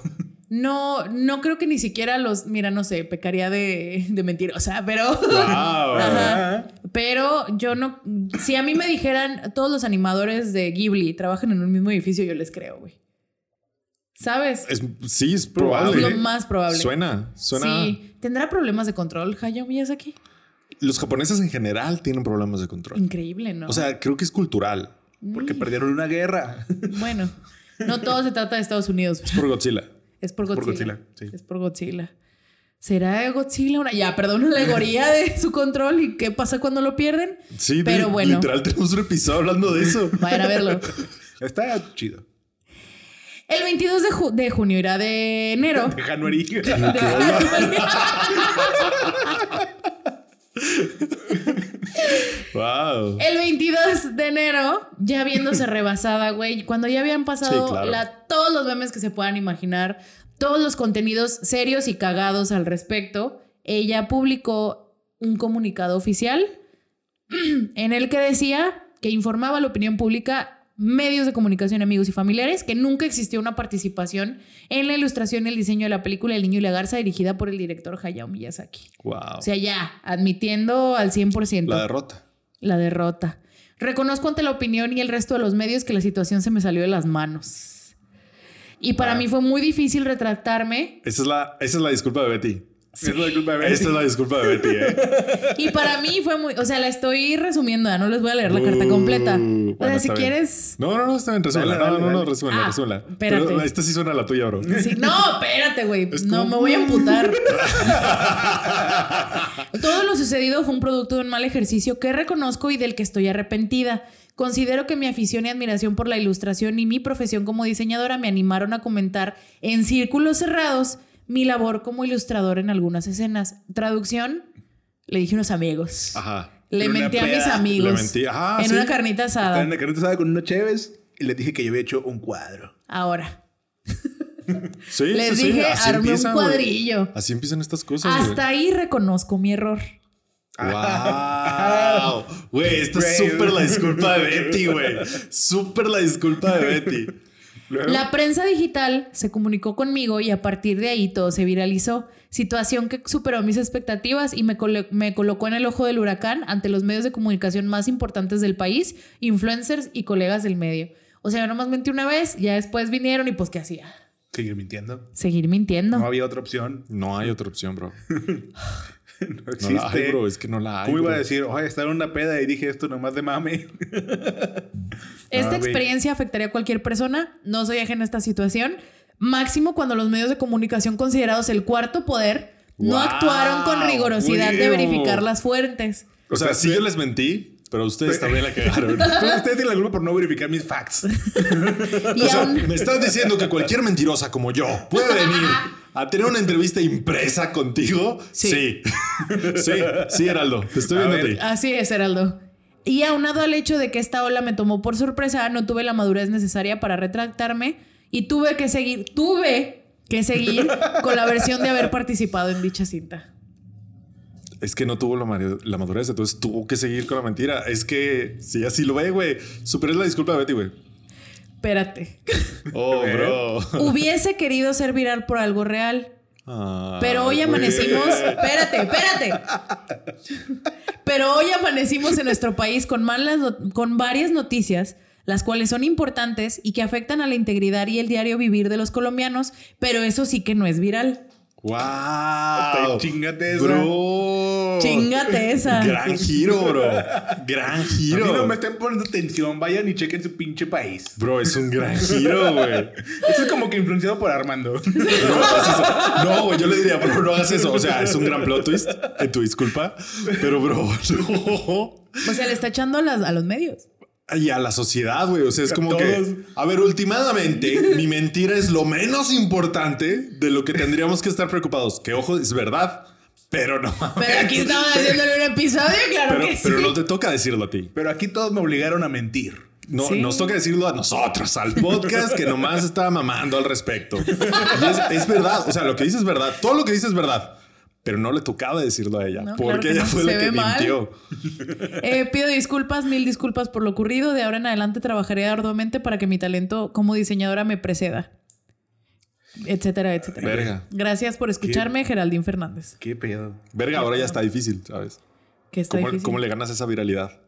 No, no creo que ni siquiera los, mira, no sé, pecaría de, de mentirosa, pero, Wow. [laughs] Ajá. pero yo no, si a mí me dijeran todos los animadores de Ghibli trabajan en un mismo edificio, yo les creo, güey. ¿Sabes? Es- sí, es Es probable. lo más probable. Suena, suena. Sí. ¿Tendrá problemas de control, Hayao Miyazaki? Los japoneses en general tienen problemas de control. Increíble, ¿no? O sea, creo que es cultural. Porque perdieron una guerra. bueno, no todo se trata de Estados Unidos. Es por Godzilla. Es por por Godzilla. Sí. Es por Godzilla. ¿Será Godzilla una, ya, perdón, una [laughs] alegoría de su control y qué pasa cuando lo pierden? Sí, Pero li- bueno. literal tenemos un episodio hablando de eso. [laughs] Vayan a verlo. [laughs] Está chido. El 22 de, ju- de junio irá de enero. De January. De January. Wow. El 22 de enero, ya viéndose [laughs] rebasada, güey, cuando ya habían pasado Sí, claro. la- todos los memes que se puedan imaginar, todos los contenidos serios y cagados al respecto, ella publicó un comunicado oficial [clears throat] en el que decía que informaba a la opinión pública, medios de comunicación, amigos y familiares, que nunca existió una participación en la ilustración y el diseño de la película El Niño y la Garza dirigida por el director Hayao Miyazaki. Wow. O sea, ya, admitiendo al 100%. la derrota. La derrota. Reconozco ante la opinión y el resto de los medios que la situación se me salió de las manos. Y para Wow. mí fue muy difícil retractarme. Esa es la, esa es la disculpa de Betty. Es la culpa de Betty. Esta es la disculpa de Betty, ¿eh? Y para mí fue muy. O sea, la estoy resumiendo, ya no les voy a leer la carta completa. Uh, o bueno, sea, si bien. quieres. No, no, no, está bien, resúmela. Dale, No, dale, no, no, resúmela, Ah, resúmela. espérate. Pero esta sí suena la tuya, bro. Sí, no, espérate, güey. Es No, como- me voy a amputar. [laughs] Todo lo sucedido fue un producto de un mal ejercicio que reconozco y del que estoy arrepentida. Considero que mi afición y admiración por la ilustración y mi profesión como diseñadora me animaron a comentar en círculos cerrados mi labor como ilustrador en algunas escenas. Traducción, le dije a unos amigos. Ajá. Le En una mentí a mis amigos. Le mentí. Ah, en sí. una carnita asada. en la carnita asada con unos cheves y les dije que yo había hecho un cuadro. Ahora. [laughs] Sí, Les sí, sí, dije, así armé un cuadrillo. Así empiezan estas cosas. Hasta ahí reconozco mi error. ¡Wow! Güey, esta es [laughs] súper la disculpa de Betty, güey. Súper la disculpa de Betty. La prensa digital se comunicó conmigo y a partir de ahí todo se viralizó. Situación que superó mis expectativas y me, colo- me colocó en el ojo del huracán ante los medios de comunicación más importantes del país, influencers y colegas del medio. O sea, yo nomás mentí una vez, ya después vinieron y pues ¿qué hacía? Seguir mintiendo. Seguir mintiendo. No había otra opción. No hay otra opción, bro. [laughs] [laughs] No No existe. la hay, bro. Es que no la hay. ¿Cómo iba bro. a decir? Oye, estaba en una peda y dije esto nomás de mame. [laughs] Esta experiencia afectaría a cualquier persona. No soy ajena a esta situación. Máximo cuando los medios de comunicación considerados el cuarto poder no actuaron con rigurosidad de verificar las fuentes. O sea, sí yo les mentí, pero ustedes también la cagaron. [laughs] Ustedes tienen la culpa por no verificar mis facts. [laughs] O sea, me estás diciendo que cualquier mentirosa como yo puede venir a tener una entrevista impresa contigo. Sí. Sí, sí, sí, Heraldo. Te estoy A viendo a ver. ti. Así es, Heraldo. Y aunado al hecho de que esta ola me tomó por sorpresa, no tuve la madurez necesaria para retractarme y tuve que seguir, tuve que seguir con la versión de haber participado en dicha cinta. Es que no tuvo la, madurez, entonces tuvo que seguir con la mentira. Es que sí, así lo ve, güey. Superé la disculpa de Betty, güey. Espérate. [laughs] Oh, bro. Hubiese querido ser viral por algo real. Ah, Pero hoy amanecimos. [laughs] Espérate, espérate. Pero hoy amanecimos en nuestro país con, malas, con varias noticias, las cuales son importantes y que afectan a la integridad y el diario vivir de los colombianos, pero eso sí que no es viral. ¡Wow! Chingate esa. Bro. Chingate esa. Gran giro, bro. Gran A giro. mí no me estén poniendo atención. Vayan y chequen su pinche país. Bro, es un gran giro, güey. Eso es como que influenciado por Armando. [laughs] No hagas eso. No, güey, yo le diría, bro, no hagas eso. O sea, es un gran plot twist, en tu disculpa. Pero, bro, [laughs] no. O sea, le está echando a, las- a los medios. Y a la sociedad, güey. O sea, es como todos. que. A ver, últimamente, [laughs] mi mentira es lo menos importante de lo que tendríamos que estar preocupados. Que ojo, es verdad, pero no. Pero aquí estamos [laughs] haciéndole un episodio, claro Pero, que sí. pero no te toca decirlo a ti. Pero aquí todos me obligaron a mentir. No, Sí. Nos toca decirlo a nosotros, al [laughs] podcast que nomás estaba mamando al respecto. Y es, es verdad, o sea, lo que dices es verdad, todo lo que dices es verdad, pero no le tocaba decirlo a ella, No, porque claro ella no, fue se la que mintió. [laughs] Eh, pido disculpas, mil disculpas por lo ocurrido. De ahora en adelante trabajaré arduamente para que mi talento como diseñadora me preceda. Etcétera, etcétera. Verga. Gracias por escucharme, Geraldine Fernández. ¿Qué pedo? Verga, ahora ya está difícil, ¿sabes? Que está ¿Cómo, difícil. cómo le ganas esa viralidad?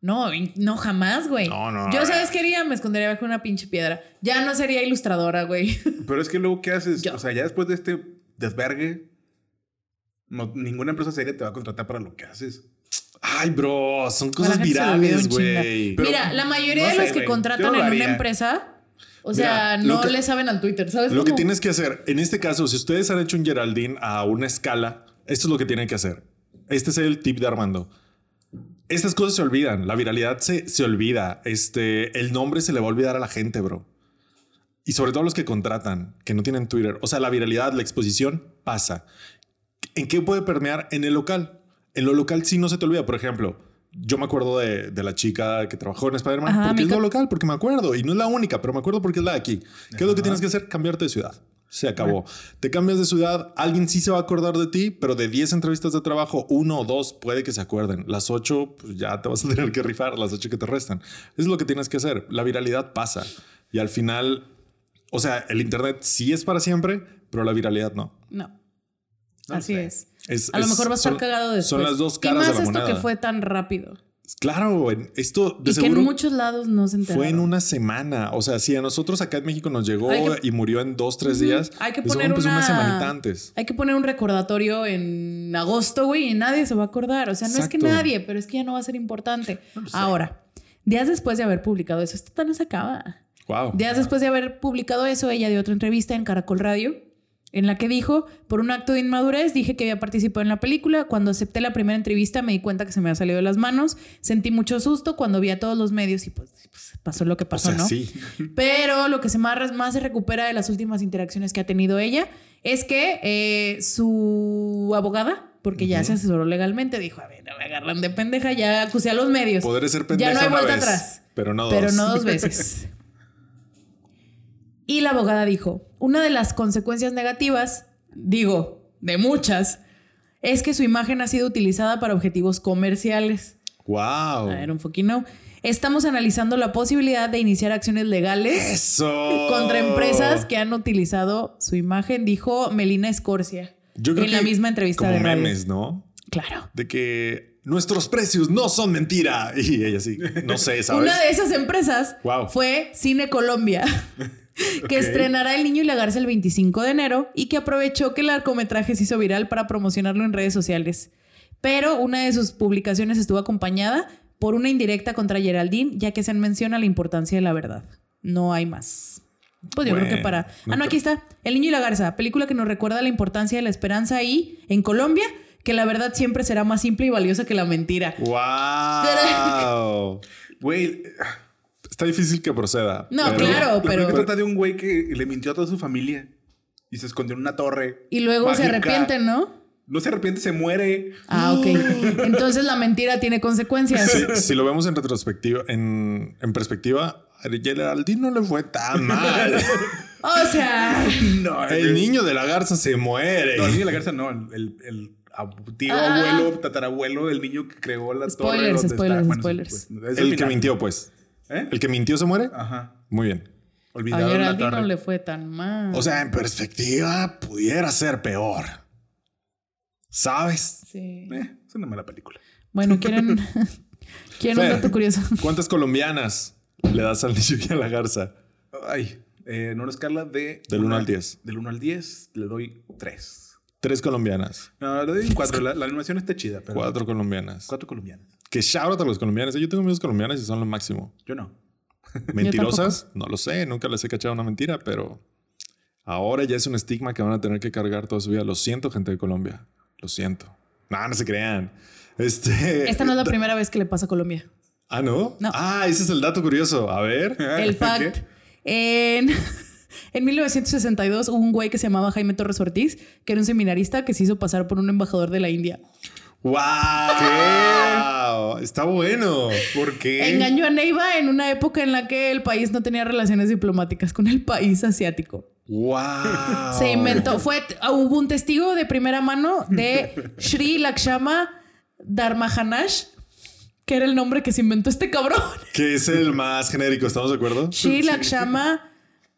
No, no, jamás, güey. No, no, Yo. ¿sabes qué haría? Me escondería bajo una pinche piedra. Ya no sería ilustradora, güey. Pero es que luego, ¿qué haces? [laughs] Yo. O sea, ya después de este desvergue, no- ninguna empresa seria te va a contratar para lo que haces. Ay, bro, son cosas virales, güey. Mira, la mayoría no de sé, los que contratan en una empresa O sea, Mira, no que- le saben al Twitter, ¿sabes? Lo que tienes que hacer, en este caso, si ustedes han hecho un Geraldine a una escala, esto es lo que tienen que hacer. Este es el tip de Armando. Estas cosas se olvidan, la viralidad se, se olvida, este, el nombre se le va a olvidar a la gente, bro. Y sobre todo los que contratan, que no tienen Twitter. O sea, la viralidad, la exposición pasa. ¿En qué puede permear? En el local. En lo local sí no se te olvida. Por ejemplo, yo me acuerdo de, de la chica que trabajó en Spider-Man Ajá, porque es lo local, porque me acuerdo. Y no es la única, pero me acuerdo porque es la de aquí. ¿Qué es lo que tienes que hacer? Cambiarte de ciudad. Se acabó. Te cambias de ciudad, alguien sí se va a acordar de ti, pero de 10 entrevistas de trabajo, uno o dos puede que se acuerden. Las 8, pues ya te vas a tener que rifar, las 8 que te restan. Es lo que tienes que hacer. La viralidad pasa. Y al final, o sea, el Internet sí es para siempre, pero la viralidad no. No. No Así sé. es. Es- A lo mejor va a estar son- cagado después. Son las dos y caras más de la esto moneda. que fue tan rápido. Claro, esto de y que seguro en muchos lados no se enteraron. fue en una semana. O sea, si a nosotros acá en México nos llegó que- y murió en dos, tres días, Hay que poner empezó una... una semanita antes. Hay que poner un recordatorio en agosto, güey, y nadie se va a acordar. O sea, no es que nadie, pero es que ya no va a ser importante. Ahora, días después de haber publicado eso, esto no se acaba. Wow. Días después de haber publicado eso, ella dio otra entrevista en Caracol Radio, en la que dijo, por un acto de inmadurez, dije que había participado en la película. Cuando acepté la primera entrevista me di cuenta que se me había salido de las manos. Sentí mucho susto cuando vi a todos los medios y pues, pues, pasó lo que O pasó, sea, ¿no? sí. Pero lo que se más, más se recupera de las últimas interacciones que ha tenido ella es que eh, su abogada, porque ya se asesoró legalmente, dijo, a ver, no me agarran de pendeja, ya acusé a los medios. Podré ser pendeja ya no hay vuelta vez, atrás. pero no dos. Pero no dos veces. [laughs] y la abogada dijo, una de las consecuencias negativas, digo, de muchas, es que su imagen ha sido utilizada para objetivos comerciales. Wow. A ver, un no. Estamos analizando la posibilidad de iniciar acciones legales Eso. contra empresas que han utilizado su imagen, dijo Melina Escorcia Yo creo en la misma entrevista como de radio. memes, ¿no? Claro. De que nuestros precios no son mentira. [laughs] Y ella sí, no sé, ¿sabes? Una de esas empresas Wow. fue Cine Colombia, [laughs] que estrenará El Niño y la Garza el 25 de enero y que aprovechó que el largometraje se hizo viral para promocionarlo en redes sociales. Pero una de sus publicaciones estuvo acompañada por una indirecta contra Geraldine, ya que se menciona la importancia de la verdad. No hay más. Pues yo creo que Bueno, para... ah, no, aquí está. El Niño y la Garza, película que nos recuerda la importancia de la esperanza y, en Colombia, que la verdad siempre será más simple y valiosa que la mentira. Wow. Güey, Está difícil que proceda. No, pero- claro, la pero... película trata de un güey que le mintió a toda su familia y se escondió en una torre. Y luego se mágica. arrepienten, ¿no? No se arrepiente, se muere. Ah, ok. [laughs] Entonces la mentira tiene consecuencias. Si, si lo vemos en retrospectiva, en, en perspectiva, a Geraldine no le fue tan mal. [laughs] O sea, No, el niño de la garza se muere. No, el niño de la garza no. El, el, tío, Ah. abuelo, tatarabuelo del niño que creó la torre. Spoilers, donde spoilers, está. spoilers. pues, es el que mintió, pues. ¿Eh? El que mintió se muere. Ajá. Muy bien. a Olvidaron la Geraldine no le fue tan mal. O sea, en perspectiva, pudiera ser peor. ¿Sabes? Sí. Eh, es una mala película. Bueno, ¿quieren, [laughs] [laughs] ¿quieren un Fer. dato curioso? ¿Cuántas colombianas le das al niño y a la garza? Ay, eh, en una escala de... Del uno una- al diez. Del 1 al 10 le doy 3. Tres colombianas. No, le doy 4. La, la animación está chida, pero... Cuatro colombianas. Cuatro colombianas. Que shout out a los colombianos. Yo tengo amigos colombianos y son lo máximo. Yo no. [laughs] Mentirosas, no lo sé. Nunca les he cachado una mentira, pero ahora ya es un estigma que van a tener que cargar toda su vida. Lo siento, gente de Colombia. Lo siento. No, no se crean. Este. Esta no es la [laughs] primera vez que le pasa a Colombia. Ah, ¿no? No. Ah, ese es el dato curioso. A ver. El [laughs] fact. En, en 1962 hubo un güey que se llamaba Jaime Torres Ortiz, que era un seminarista que se hizo pasar por un embajador de la India. ¡Wow! Está bueno. ¿Por qué? Engañó a Neiva en una época en la que el país no tenía relaciones diplomáticas con el país asiático. ¡Wow! Se inventó, fue, hubo un testigo de primera mano de Sri Lakshma Dharmahanash, que era el nombre que se inventó este cabrón. Que es el más genérico, ¿estamos de acuerdo? Sri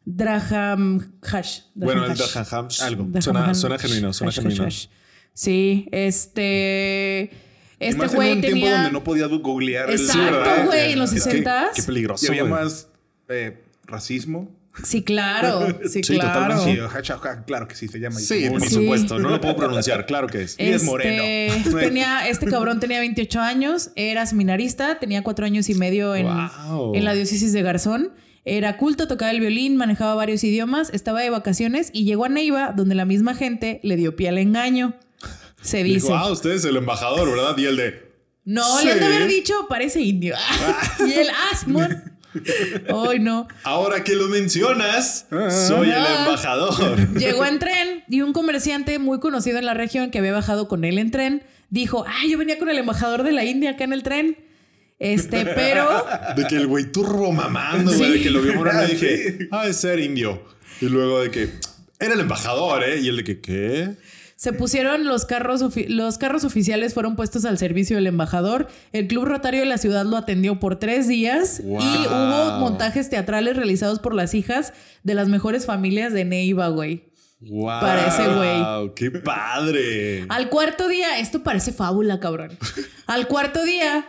Lakshma Drahamhash. Bueno, el. Draham algo. Drahamhash. Suena, suena genuino, suena Hash, genuino. hash, hash. Sí, este. Este güey un tiempo tenía. donde no podías googlear. el- Exacto, güey, en los Es que- 60 Qué peligroso. Y había güey. más eh, racismo. Sí, claro. [laughs] Sí, Sí, claro. totalmente. Ajá, claro que sí, se llama. Sí, por Sí. supuesto. No lo puedo pronunciar. [laughs] Claro que es. Y es Este, moreno. Tenía, este cabrón tenía 28 años, era seminarista, tenía cuatro años y medio en, Wow. en la diócesis de Garzón. Era culto, tocaba el violín, manejaba varios idiomas, estaba de vacaciones y llegó a Neiva, donde la misma gente le dio pie al engaño. Se dice. Dijo, ah, usted es el embajador, ¿verdad? Y el de. No, Sí. le han de haber dicho, parece indio. [laughs] y él, ah, Simón. Ay, no. Ahora que lo mencionas, soy el Ah. embajador. [laughs] Llegó en tren y un comerciante muy conocido en la región que había bajado con él en tren dijo, ah, yo venía con el embajador de la India acá en el tren. Este, [laughs] pero De que el güey turro mamando, güey, Sí. de que lo vio morando y dije, ah, es ser indio. Y luego de que era el embajador, ¿eh? Y el de que, ¿qué? se pusieron los carros, los carros oficiales fueron puestos al servicio del embajador. El Club Rotario de la ciudad lo atendió por tres días Wow. y hubo montajes teatrales realizados por las hijas de las mejores familias de Neiva, güey. Wow. Para ese güey. ¡Qué padre! Al cuarto día, esto parece fábula, cabrón. Al cuarto día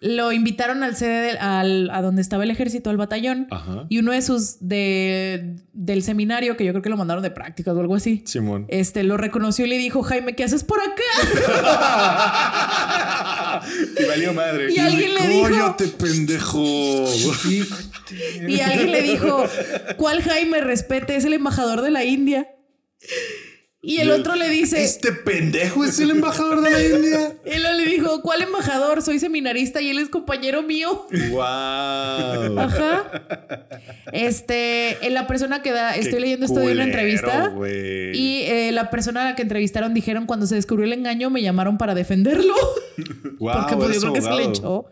lo invitaron al sede del- al, a donde estaba el ejército, al batallón. Ajá. Y uno de sus de, del seminario, que yo creo que lo mandaron de prácticas o algo así. Simón. Este lo reconoció y le dijo, Jaime, ¿qué haces por acá? [laughs] Y valió madre. Y alguien le dijo, ¡Cállate, pendejo! y alguien le dijo, ¿cuál Jaime respete? Es el embajador de la India. Y el otro le dice, ¿Este pendejo es el embajador de la India? [laughs] él le dijo, ¿cuál embajador? Soy seminarista y él es compañero mío. ¡Wow! Ajá. Este, en la persona que da, estoy leyendo esto de una entrevista. Y eh, la persona a la que entrevistaron dijeron cuando se descubrió el engaño me llamaron para defenderlo. [laughs] porque pues, yo creo que se le echó.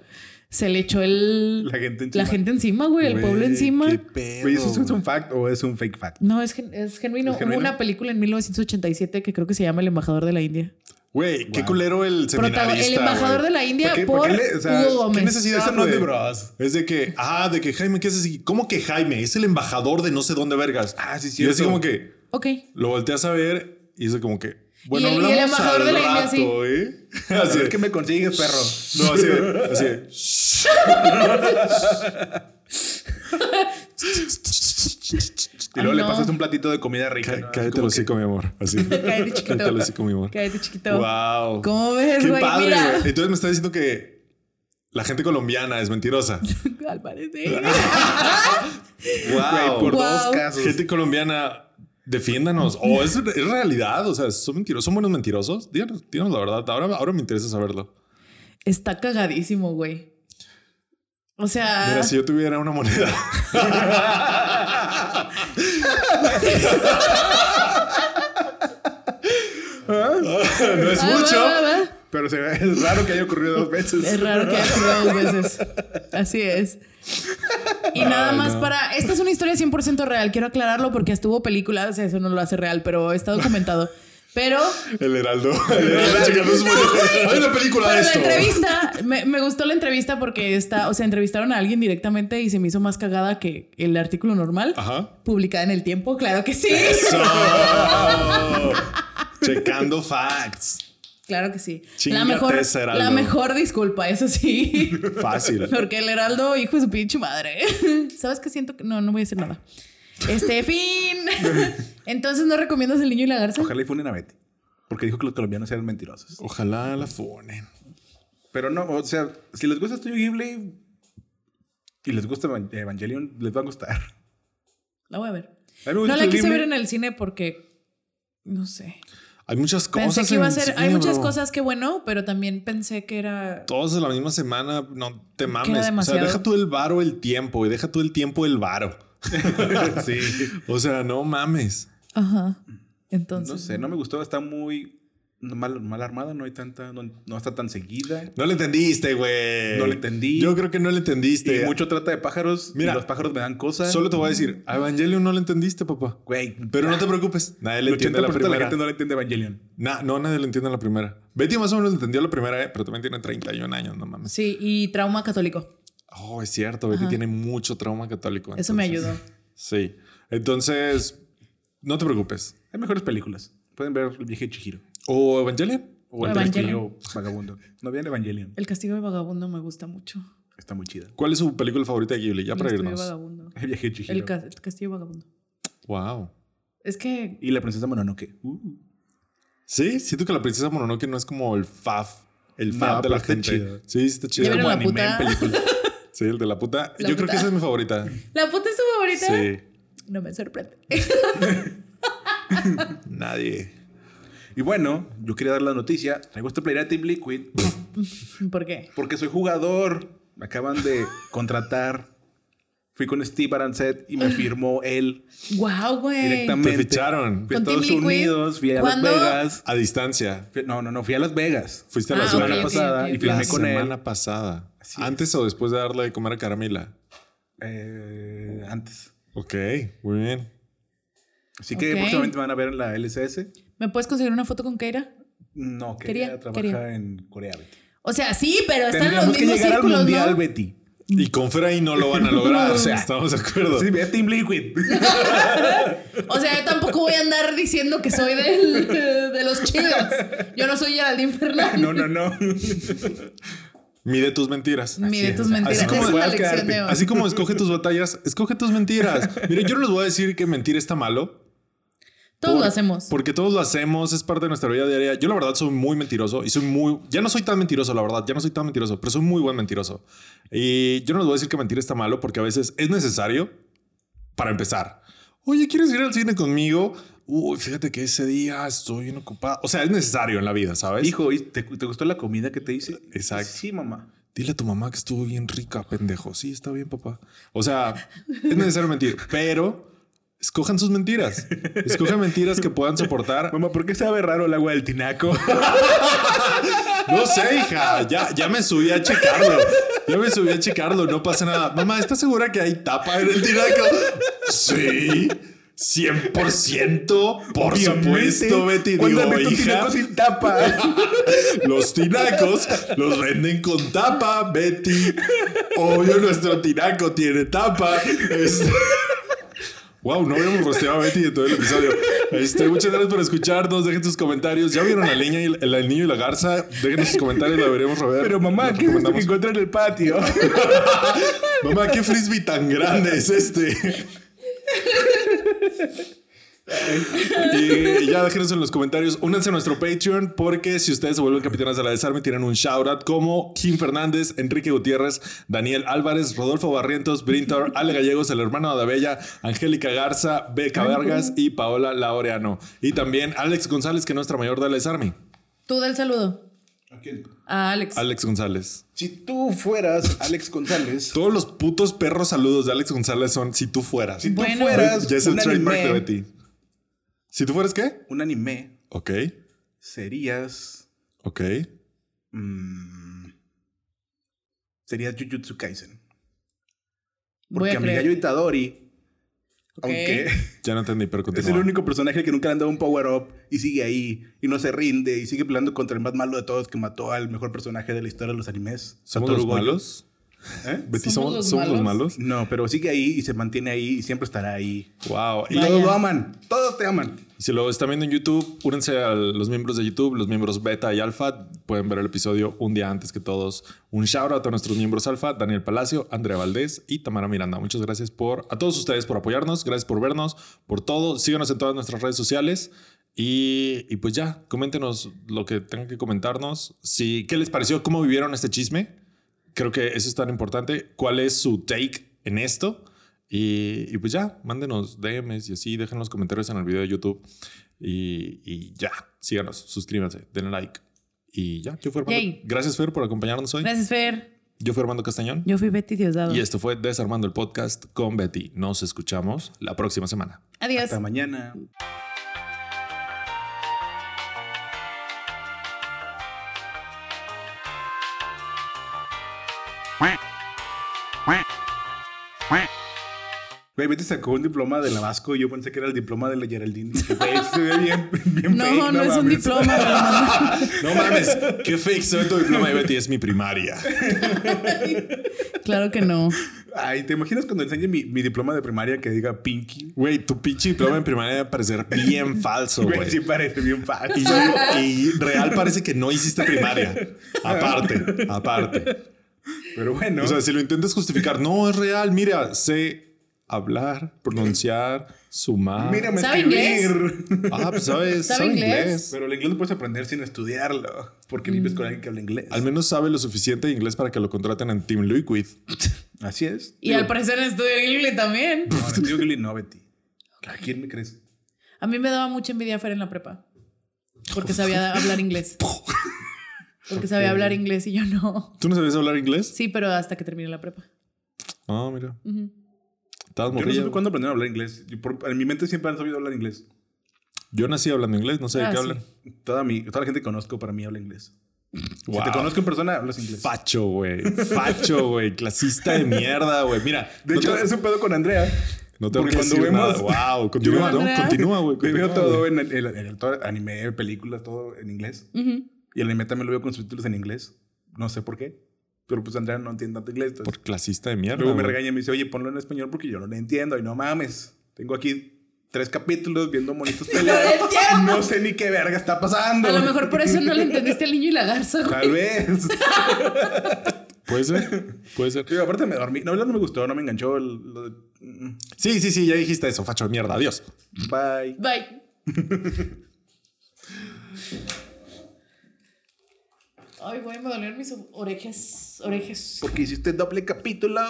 Se le echó el, La gente encima. la gente encima, güey, el pueblo encima. ¿Qué pedo? ¿eso es un fact o es un fake fact? No, es, gen- es genuino. ¿Es genuino? Hubo una película en 1987 que creo que se llama El embajador de la India. Güey, qué Wow. culero el seminarista, el embajador güey. de la India ¿Por qué- por, por qué le- o sea, Hugo qué Gómez. ¿Qué necesidad, no es de bros. Es de que, ah, de que Jaime, ¿qué haces así? ¿Cómo que Jaime? Es el embajador de no sé dónde vergas. Ah, sí, Y así como que Ok. lo volteas a ver y dice como que, bueno, Y el- y el embajador al de la India, rato, sí. ¿eh? Así, ver qué me consigues, perro. no, así, de- así. de, Y luego Ay, le no. pasas un platito de comida rica. "Cá- ¿no? Cállate el hocico, mi amor. Así. Cállate, chiquito. Cállate el hocico, mi amor. Cállate, chiquito. Wow. ¿Cómo ves, Qué güey? padre, Mira. güey. Entonces me está diciendo que la gente colombiana es mentirosa. [laughs] Al parecer. [laughs] wow. Güey, por Wow. dos casos. Gente colombiana, defiéndanos. O es, es realidad. O sea, son mentirosos. ¿Son buenos mentirosos? Díganos, díganos la verdad. Ahora, ahora me interesa saberlo. Está cagadísimo, güey. O sea. Mira, si yo tuviera una moneda. [laughs] [laughs] no es Ah, mucho. va, va, va. Pero se- es raro que haya ocurrido dos veces. Es raro que haya ocurrido dos veces. Así es. Y nada Ay, más no. para. Esta es una historia 100% real. Quiero aclararlo porque estuvo película. O sea, eso no lo hace real, pero está documentado. Pero. El Heraldo. [laughs] El Heraldo checando su moneda. Hay una película de Pero la esto. entrevista, me, me gustó la entrevista porque está, o sea, entrevistaron a alguien directamente y se me hizo más cagada que el artículo normal. Ajá. Publicada en el tiempo, claro que sí. Eso. [laughs] Checando facts. Claro que sí. Chíngate La mejor, la mejor disculpa, eso sí. [laughs] Fácil. Porque el Heraldo, hijo de su pinche madre. [laughs] ¿Sabes qué siento? que No, no voy a decir nada. Este [laughs] fin. Entonces, ¿no recomiendas el niño y la garza? Ojalá y funen a Betty. Porque dijo que los colombianos eran mentirosos. Ojalá la funen. Pero no, o sea, si les gusta Studio Ghibli y les gusta Evan- Evangelion, les va a gustar. La voy a ver. A No la quise Ghibli. ver en el cine porque. No sé. Hay muchas cosas. Pensé que iba a en ser. cine, hay muchas bro. cosas que bueno, pero también pensé que era. Todos en la misma semana, no te mames. O sea, deja tú el varo el tiempo y deja tú el tiempo el varo. [laughs] sí. O sea, no mames. Ajá. Entonces. No sé, no me gustó. Está muy mal, mal armada. No hay tanta, no, no está tan seguida. No le entendiste, güey. No le entendí. Yo creo que no le entendiste. Y mucho trata de pájaros. Mira, y los pájaros me dan cosas. Solo te voy a decir, a Evangelion no le entendiste, papá. Güey. Pero no te preocupes. Nadie le entiende 80% la de la primera. gente no le entiende Evangelion. Na- no, nadie le entiende la primera. Betty más o menos le entendió la primera, eh, pero también tiene 31 años, no mames. Sí, y trauma católico. Oh, es cierto. Betty Ajá. tiene mucho trauma católico. Eso me ayudó. Sí. Entonces, no te preocupes. Hay mejores películas. Pueden ver El viaje de Chihiro. ¿O Evangelion? O El Evangelion. castillo vagabundo. No vean Evangelion. El castigo de vagabundo me gusta mucho. Está muy chida. ¿Cuál es su película favorita de Ghibli? Ya el para irnos. vagabundo. [laughs] El viaje de Chihiro. El, ca- el castillo de vagabundo. Wow. Es que. Y la princesa Mononoke. Uh. Sí, siento que la princesa Mononoke no es como el faf, el No, faf de la gente. chido. Sí, está chido. Como anime puta. en película. [laughs] Sí, el de la puta. La Yo creo que esa es mi favorita. La puta estuvo ahorita? Sí. No me sorprende. [laughs] Nadie. Y bueno, yo quería dar la noticia. Traigo esta playera de Team Liquid [laughs] ¿Por qué? porque soy jugador. Me acaban de contratar. Fui con Steve Arancet y me firmó él Wow, güey. directamente. Te ficharon. Fui a ¿Con Team Estados Liquid? Unidos, fui a ¿Cuándo? Las Vegas. A distancia. Fui- No, no, no, fui a Las Vegas. Fuiste a Ah, la semana semana ok, pasada y ok. firmé La con semana él. pasada. Así ¿Antes o después de darle de comer a Caramila? Eh, antes. Ok, muy bien. Así que próximamente me van a ver en la LSS. ¿Me puedes conseguir una foto con Keira? No, quería, Quería, trabajar quería. en Corea, Betty. O sea, sí, pero están en los Tendríamos que mismos llegar al círculos, mundial, ¿no? Betty. Y con ahí no lo van a lograr. [laughs] O sea, Estamos de acuerdo. Sí, ve Team Liquid. [laughs] O sea, yo tampoco voy a andar diciendo que soy del- de los chidos. Yo no soy Geraldine Fernández. no, no, no. Mide tus mentiras. Mide tus mentiras. Así como. Así como escoge tus batallas, escoge tus mentiras. Mire, yo no les voy a decir que mentir está malo. Todos por- lo hacemos. Porque todos lo hacemos, es parte de nuestra vida diaria. Yo la verdad soy muy mentiroso y soy muy... Ya no soy tan mentiroso, la verdad, ya no soy tan mentiroso, pero soy muy buen mentiroso. Y yo no les voy a decir que mentir está malo porque a veces es necesario para empezar. Oye, ¿quieres ir al cine conmigo? Uy, fíjate que ese día estoy bien ocupado. O sea, es necesario en la vida, ¿sabes? Hijo, ¿y ¿te, te gustó la comida que te hice? Exacto. Sí, mamá. Dile a tu mamá que estuvo bien rica, pendejo. Sí, está bien, papá. O sea, es necesario mentir, pero escojan sus mentiras. Escojan mentiras que puedan soportar. [laughs] Mamá, ¿por qué sabe raro el agua del tinaco? [laughs] No sé, hija. Ya, ya me subí a checarlo. Ya me subí a checarlo. No pasa nada. Mamá, ¿estás segura que hay tapa en el tinaco? Sí. 100%. Por supuesto, Betty. ¿Cuándo Digo, hija. tinaco sin tapa? [laughs] Los tinacos los venden con tapa, Betty. Obvio, nuestro tinaco tiene tapa. Este- Wow, no habíamos rosteado a Betty de todo el episodio. Este, muchas gracias por escucharnos. Dejen sus comentarios. ¿Ya vieron la niña y el, el niño y la garza? Dejen sus comentarios, la veremos rever. Pero mamá, ¿qué es esto que encontré en el patio? [laughs] Mamá, ¿qué frisbee tan grande es este? Y ya déjenos en los comentarios. Únanse a nuestro Patreon porque si ustedes se vuelven capitanes de la Desarme, tienen un shout out como Kim Fernández, Enrique Gutiérrez, Daniel Álvarez, Rodolfo Barrientos, Brintor, [laughs] Ale Gallegos, el hermano de Adabella, Angélica Garza, Beca Vargas y Paola Laureano. Y también Alex González, que es nuestra mayor de la Desarme. Tú da el saludo. A Alex. Alex González. Si tú fueras Alex González, Todos los putos perros saludos de Alex González son si tú fueras. si tú Bueno. fueras Ya es el un trademark de Betty. Si tú fueras qué? un anime, Ok, serías... ok. mm, serías Jujutsu Kaisen. Voy Porque a mi gallo Itadori, Ok. aunque [laughs] Ya no entendí, pero es continúa. el único personaje que nunca le han dado un power-up y sigue ahí y no se rinde y sigue peleando contra el más malo de todos que mató al mejor personaje de la historia de los animes. ¿Somos Satoru los malos? ¿Eh? Betty, ¿Somos ¿somos, los somos los malos? malos? No, pero sigue ahí y se mantiene ahí y siempre estará ahí. Wow. Y Y Vaya. todos lo aman. Todos te aman. si lo están viendo en YouTube, únense a los miembros de YouTube, los miembros beta y alfa. Pueden ver el episodio un día antes que todos. Un shout out a nuestros miembros alfa, Daniel Palacio, Andrea Valdés y Tamara Miranda. Muchas gracias por a todos ustedes por apoyarnos. Gracias por vernos, por todo. Síganos en todas nuestras redes sociales. Y, y pues ya, coméntenos lo que tengan que comentarnos. Si, ¿Qué les pareció? ¿Cómo vivieron este chisme? Creo que eso es tan importante. ¿Cuál es su take en esto? Y, y pues ya, mándenos DMs y así, dejen los comentarios en el video de YouTube. Y, y ya, síganos, suscríbanse, denle like. Y ya, yo fui Armando. Yay. Gracias, Fer, por acompañarnos hoy. Gracias, Fer. Yo fui Armando Castañón. Yo fui Betty Diosdado. Y esto fue Desarmando el Podcast con Betty. Nos escuchamos la próxima semana. Adiós. Hasta mañana. Güey, Betty sacó un diploma de la Vasco y yo pensé que era el diploma de la Geraldine. Güey, [laughs] se ve bien, bien No, fake, no, es un mames. diploma. me lo mandó. No mames, qué fake soy tu diploma de Betty. Es mi primaria. [laughs] Claro que no. Ay, ¿te imaginas cuando enseñe mi, mi diploma de primaria que diga Pinky? Güey, tu pinche diploma en primaria debe parecer bien falso, Güey, sí parece bien fácil. Y, y real parece que no hiciste primaria. Aparte, aparte. Pero bueno. O sea, si lo intentas justificar, no es real, mira, sé hablar, pronunciar, sumar. Mírame ¿Sabe escribir. Ah, pues sabes, ¿Sabe sabe inglés? inglés. Pero el inglés lo puedes aprender sin estudiarlo. Porque vives con alguien que habla inglés. Al menos sabe lo suficiente de inglés para que lo contraten en Team Liquid. Así es. Y al parecer estudio inglés también. No, en Tío Gilly no, Betty. ¿A quién me crees? A mí me daba mucha envidia Fer en la prepa. Porque sabía hablar inglés. Porque sabía hablar inglés y yo no. ¿Tú no sabías hablar inglés? Sí, pero hasta que terminé la prepa. Ah, mira. Ujú. Estabas Yo no supe cuándo aprendieron a hablar inglés. Yo por- en mi mente siempre han sabido hablar inglés. Yo nací hablando inglés, no sé de Ah, qué sí. hablan. Toda, mi, toda la gente que conozco para mí habla inglés. Si Wow. te conozco en persona, hablas inglés. Facho, güey. Facho, güey. Clasista de mierda, güey. Mira. De no hecho, te- es un pedo con Andrea. No tengo porque que cuando decir vemos- nada. [laughs] Wow, continúa, ¿no? Continúa, güey. Yo veo todo en el, el- el- todo anime, películas, todo en inglés. Ujú. Y el anime también lo veo con subtítulos en inglés. No sé por qué. Pero pues Andrea no entiende tanto inglés. entonces- Por clasista de mierda. Luego me güey. regaña y me dice, oye, ponlo en español porque yo no lo entiendo. Y no mames. Tengo aquí tres capítulos viendo monitos [laughs] pelear. no sé ni qué verga está pasando. A lo mejor por eso no le entendiste al niño y la garza, güey. Tal vez. [laughs] Puede ser. Puede ser. Digo, aparte me dormí. No, no me gustó, no me enganchó. el- lo de- mm, Sí, sí, sí, ya dijiste eso, facho de mierda. Adiós. Bye. Bye. [laughs] Ay, güey, me dolieron mis orejas. Orejas. Porque hiciste doble capítulo.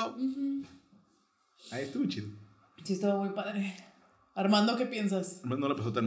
Ahí estuvo chido. Sí, estaba muy padre. Armando, ¿qué piensas? No le pasó tan